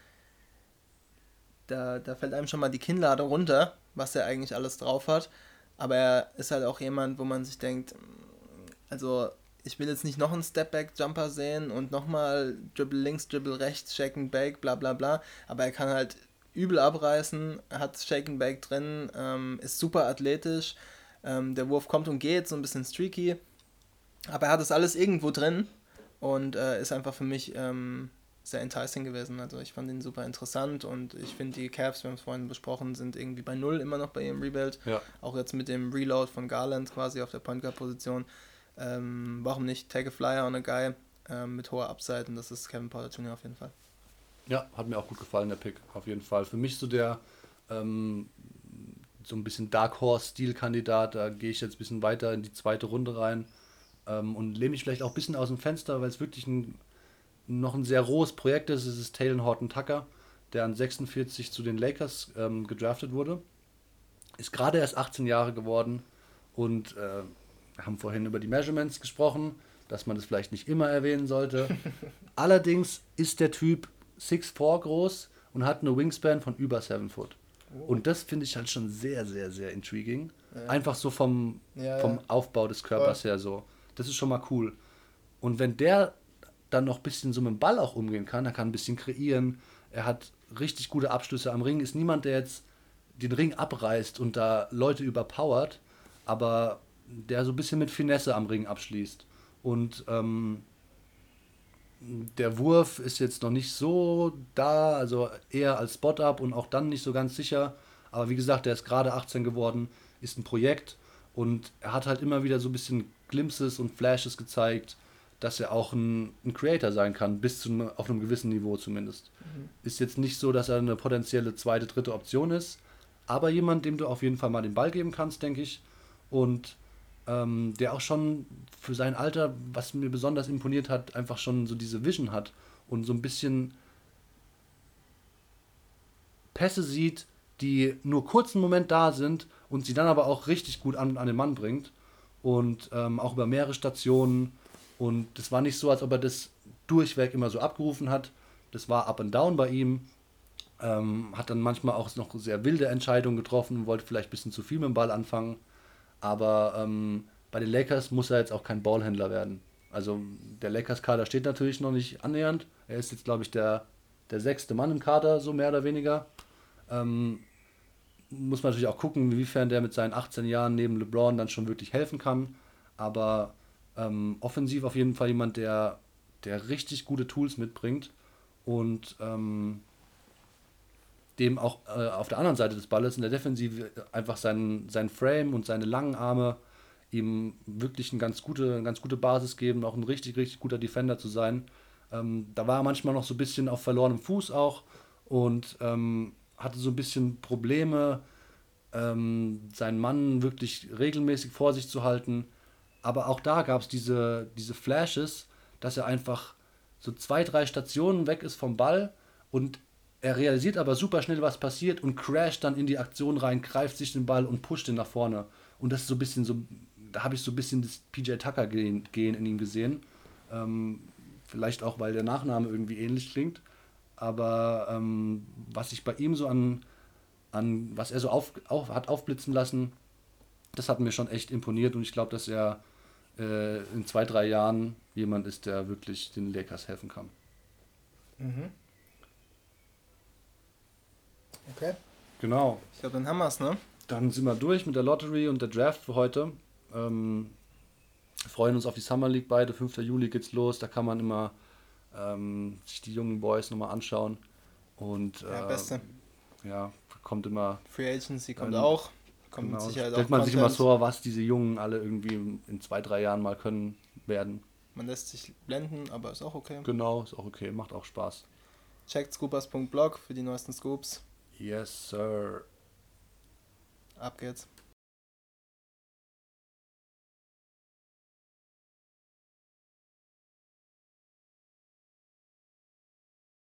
da, da fällt einem schon mal die Kinnlade runter, was er eigentlich alles drauf hat. Aber er ist halt auch jemand, wo man sich denkt, also ich will jetzt nicht noch einen Stepback-Jumper sehen und nochmal Dribble links, Dribble rechts, Shake and Bake, bla bla bla. Aber er kann halt übel abreißen, hat Shake and Bake drin, ähm, ist super athletisch. Ähm, der Wurf kommt und geht, so ein bisschen streaky. Aber er hat das alles irgendwo drin und äh, ist einfach für mich ähm, sehr enticing gewesen. Also ich fand ihn super interessant und ich finde die Cavs, wir haben es vorhin besprochen, sind irgendwie bei null immer noch bei ihrem Rebuild. Ja. Auch jetzt mit dem Reload von Garland quasi auf der Point Guard Position. Ähm, warum nicht take a flyer on a guy ähm, mit hoher Upside und das ist Kevin Porter Jr. auf jeden Fall. Ja, hat mir auch gut gefallen, der Pick, auf jeden Fall. Für mich so der ähm, so ein bisschen Dark Horse-Stilkandidat. Da gehe ich jetzt ein bisschen weiter in die zweite Runde rein ähm, und lehne mich vielleicht auch ein bisschen aus dem Fenster, weil es wirklich ein, noch ein sehr rohes Projekt ist. Es ist Talon Horton Tucker, der an 46 zu den Lakers ähm, gedraftet wurde. Ist gerade erst 18 Jahre geworden und äh, wir haben vorhin über die Measurements gesprochen, dass man das vielleicht nicht immer erwähnen sollte. Allerdings ist der Typ 6'4 groß und hat eine Wingspan von über 7 Foot. Oh. Und das finde ich halt schon sehr, sehr, sehr intriguing. Ja. Einfach so vom, ja, vom Aufbau des Körpers Voll. her so. Das ist schon mal cool. Und wenn der dann noch ein bisschen so mit dem Ball auch umgehen kann, er kann ein bisschen kreieren, er hat richtig gute Abschlüsse am Ring, ist niemand, der jetzt den Ring abreißt und da Leute überpowert, aber der so ein bisschen mit Finesse am Ring abschließt. Und ähm, der Wurf ist jetzt noch nicht so da, also eher als Spot-Up und auch dann nicht so ganz sicher. Aber wie gesagt, der ist gerade 18 geworden, ist ein Projekt und er hat halt immer wieder so ein bisschen Glimpses und Flashes gezeigt, dass er auch ein, ein Creator sein kann, bis zu auf einem gewissen Niveau zumindest. Mhm. Ist jetzt nicht so, dass er eine potenzielle zweite, dritte Option ist, aber jemand, dem du auf jeden Fall mal den Ball geben kannst, denke ich. Und ähm, der auch schon für sein Alter, was mir besonders imponiert hat, einfach schon so diese Vision hat und so ein bisschen Pässe sieht, die nur kurzen Moment da sind und sie dann aber auch richtig gut an, an den Mann bringt und ähm, auch über mehrere Stationen und das war nicht so, als ob er das durchweg immer so abgerufen hat. Das war up and down bei ihm. Ähm, hat dann manchmal auch noch sehr wilde Entscheidungen getroffen, wollte vielleicht ein bisschen zu viel mit dem Ball anfangen. Aber ähm, bei den Lakers muss er jetzt auch kein Ballhändler werden. Also der Lakers-Kader steht natürlich noch nicht annähernd. Er ist jetzt, glaube ich, der, der sechste Mann im Kader, so mehr oder weniger. Ähm, muss man natürlich auch gucken, inwiefern der mit seinen 18 Jahren neben LeBron dann schon wirklich helfen kann. Aber ähm, offensiv auf jeden Fall jemand, der, der richtig gute Tools mitbringt und ähm, dem auch äh, auf der anderen Seite des Balles in der Defensive einfach sein, sein Frame und seine langen Arme ihm wirklich eine ganz gute, eine ganz gute Basis geben, auch ein richtig, richtig guter Defender zu sein. Ähm, da war er manchmal noch so ein bisschen auf verlorenem Fuß auch und ähm, hatte so ein bisschen Probleme, ähm, seinen Mann wirklich regelmäßig vor sich zu halten. Aber auch da gab es diese, diese Flashes, dass er einfach so zwei, drei Stationen weg ist vom Ball und er realisiert aber super schnell, was passiert und crasht dann in die Aktion rein, greift sich den Ball und pusht ihn nach vorne. Und das ist so ein bisschen so, da habe ich so ein bisschen das PJ Tucker gehen, in ihm gesehen. Ähm, vielleicht auch, weil der Nachname irgendwie ähnlich klingt. Aber ähm, was ich bei ihm so an, an was er so auf, auf, hat aufblitzen lassen, das hat mir schon echt imponiert und ich glaube, dass er äh, in zwei, drei Jahren jemand ist, der wirklich den Lakers helfen kann. Mhm. Okay. Genau. Ich glaube, dann haben wir es, ne? Dann sind wir durch mit der Lottery und der Draft für heute. Ähm, freuen uns auf die Summer League beide. 5. Juli geht's los. Da kann man immer ähm, sich die jungen Boys nochmal anschauen. Und äh, ja, Beste. Ja, kommt immer. Free Agency kommt ähm, auch. Kommt genau, mit Sicherheit stellt man Content. sich immer so, was diese Jungen alle irgendwie in zwei, drei Jahren mal können werden. Man lässt sich blenden, aber ist auch okay. Genau, ist auch okay, macht auch Spaß. Checkt scoopers.blog für die neuesten Scoops. Yes, sir. Ab geht's.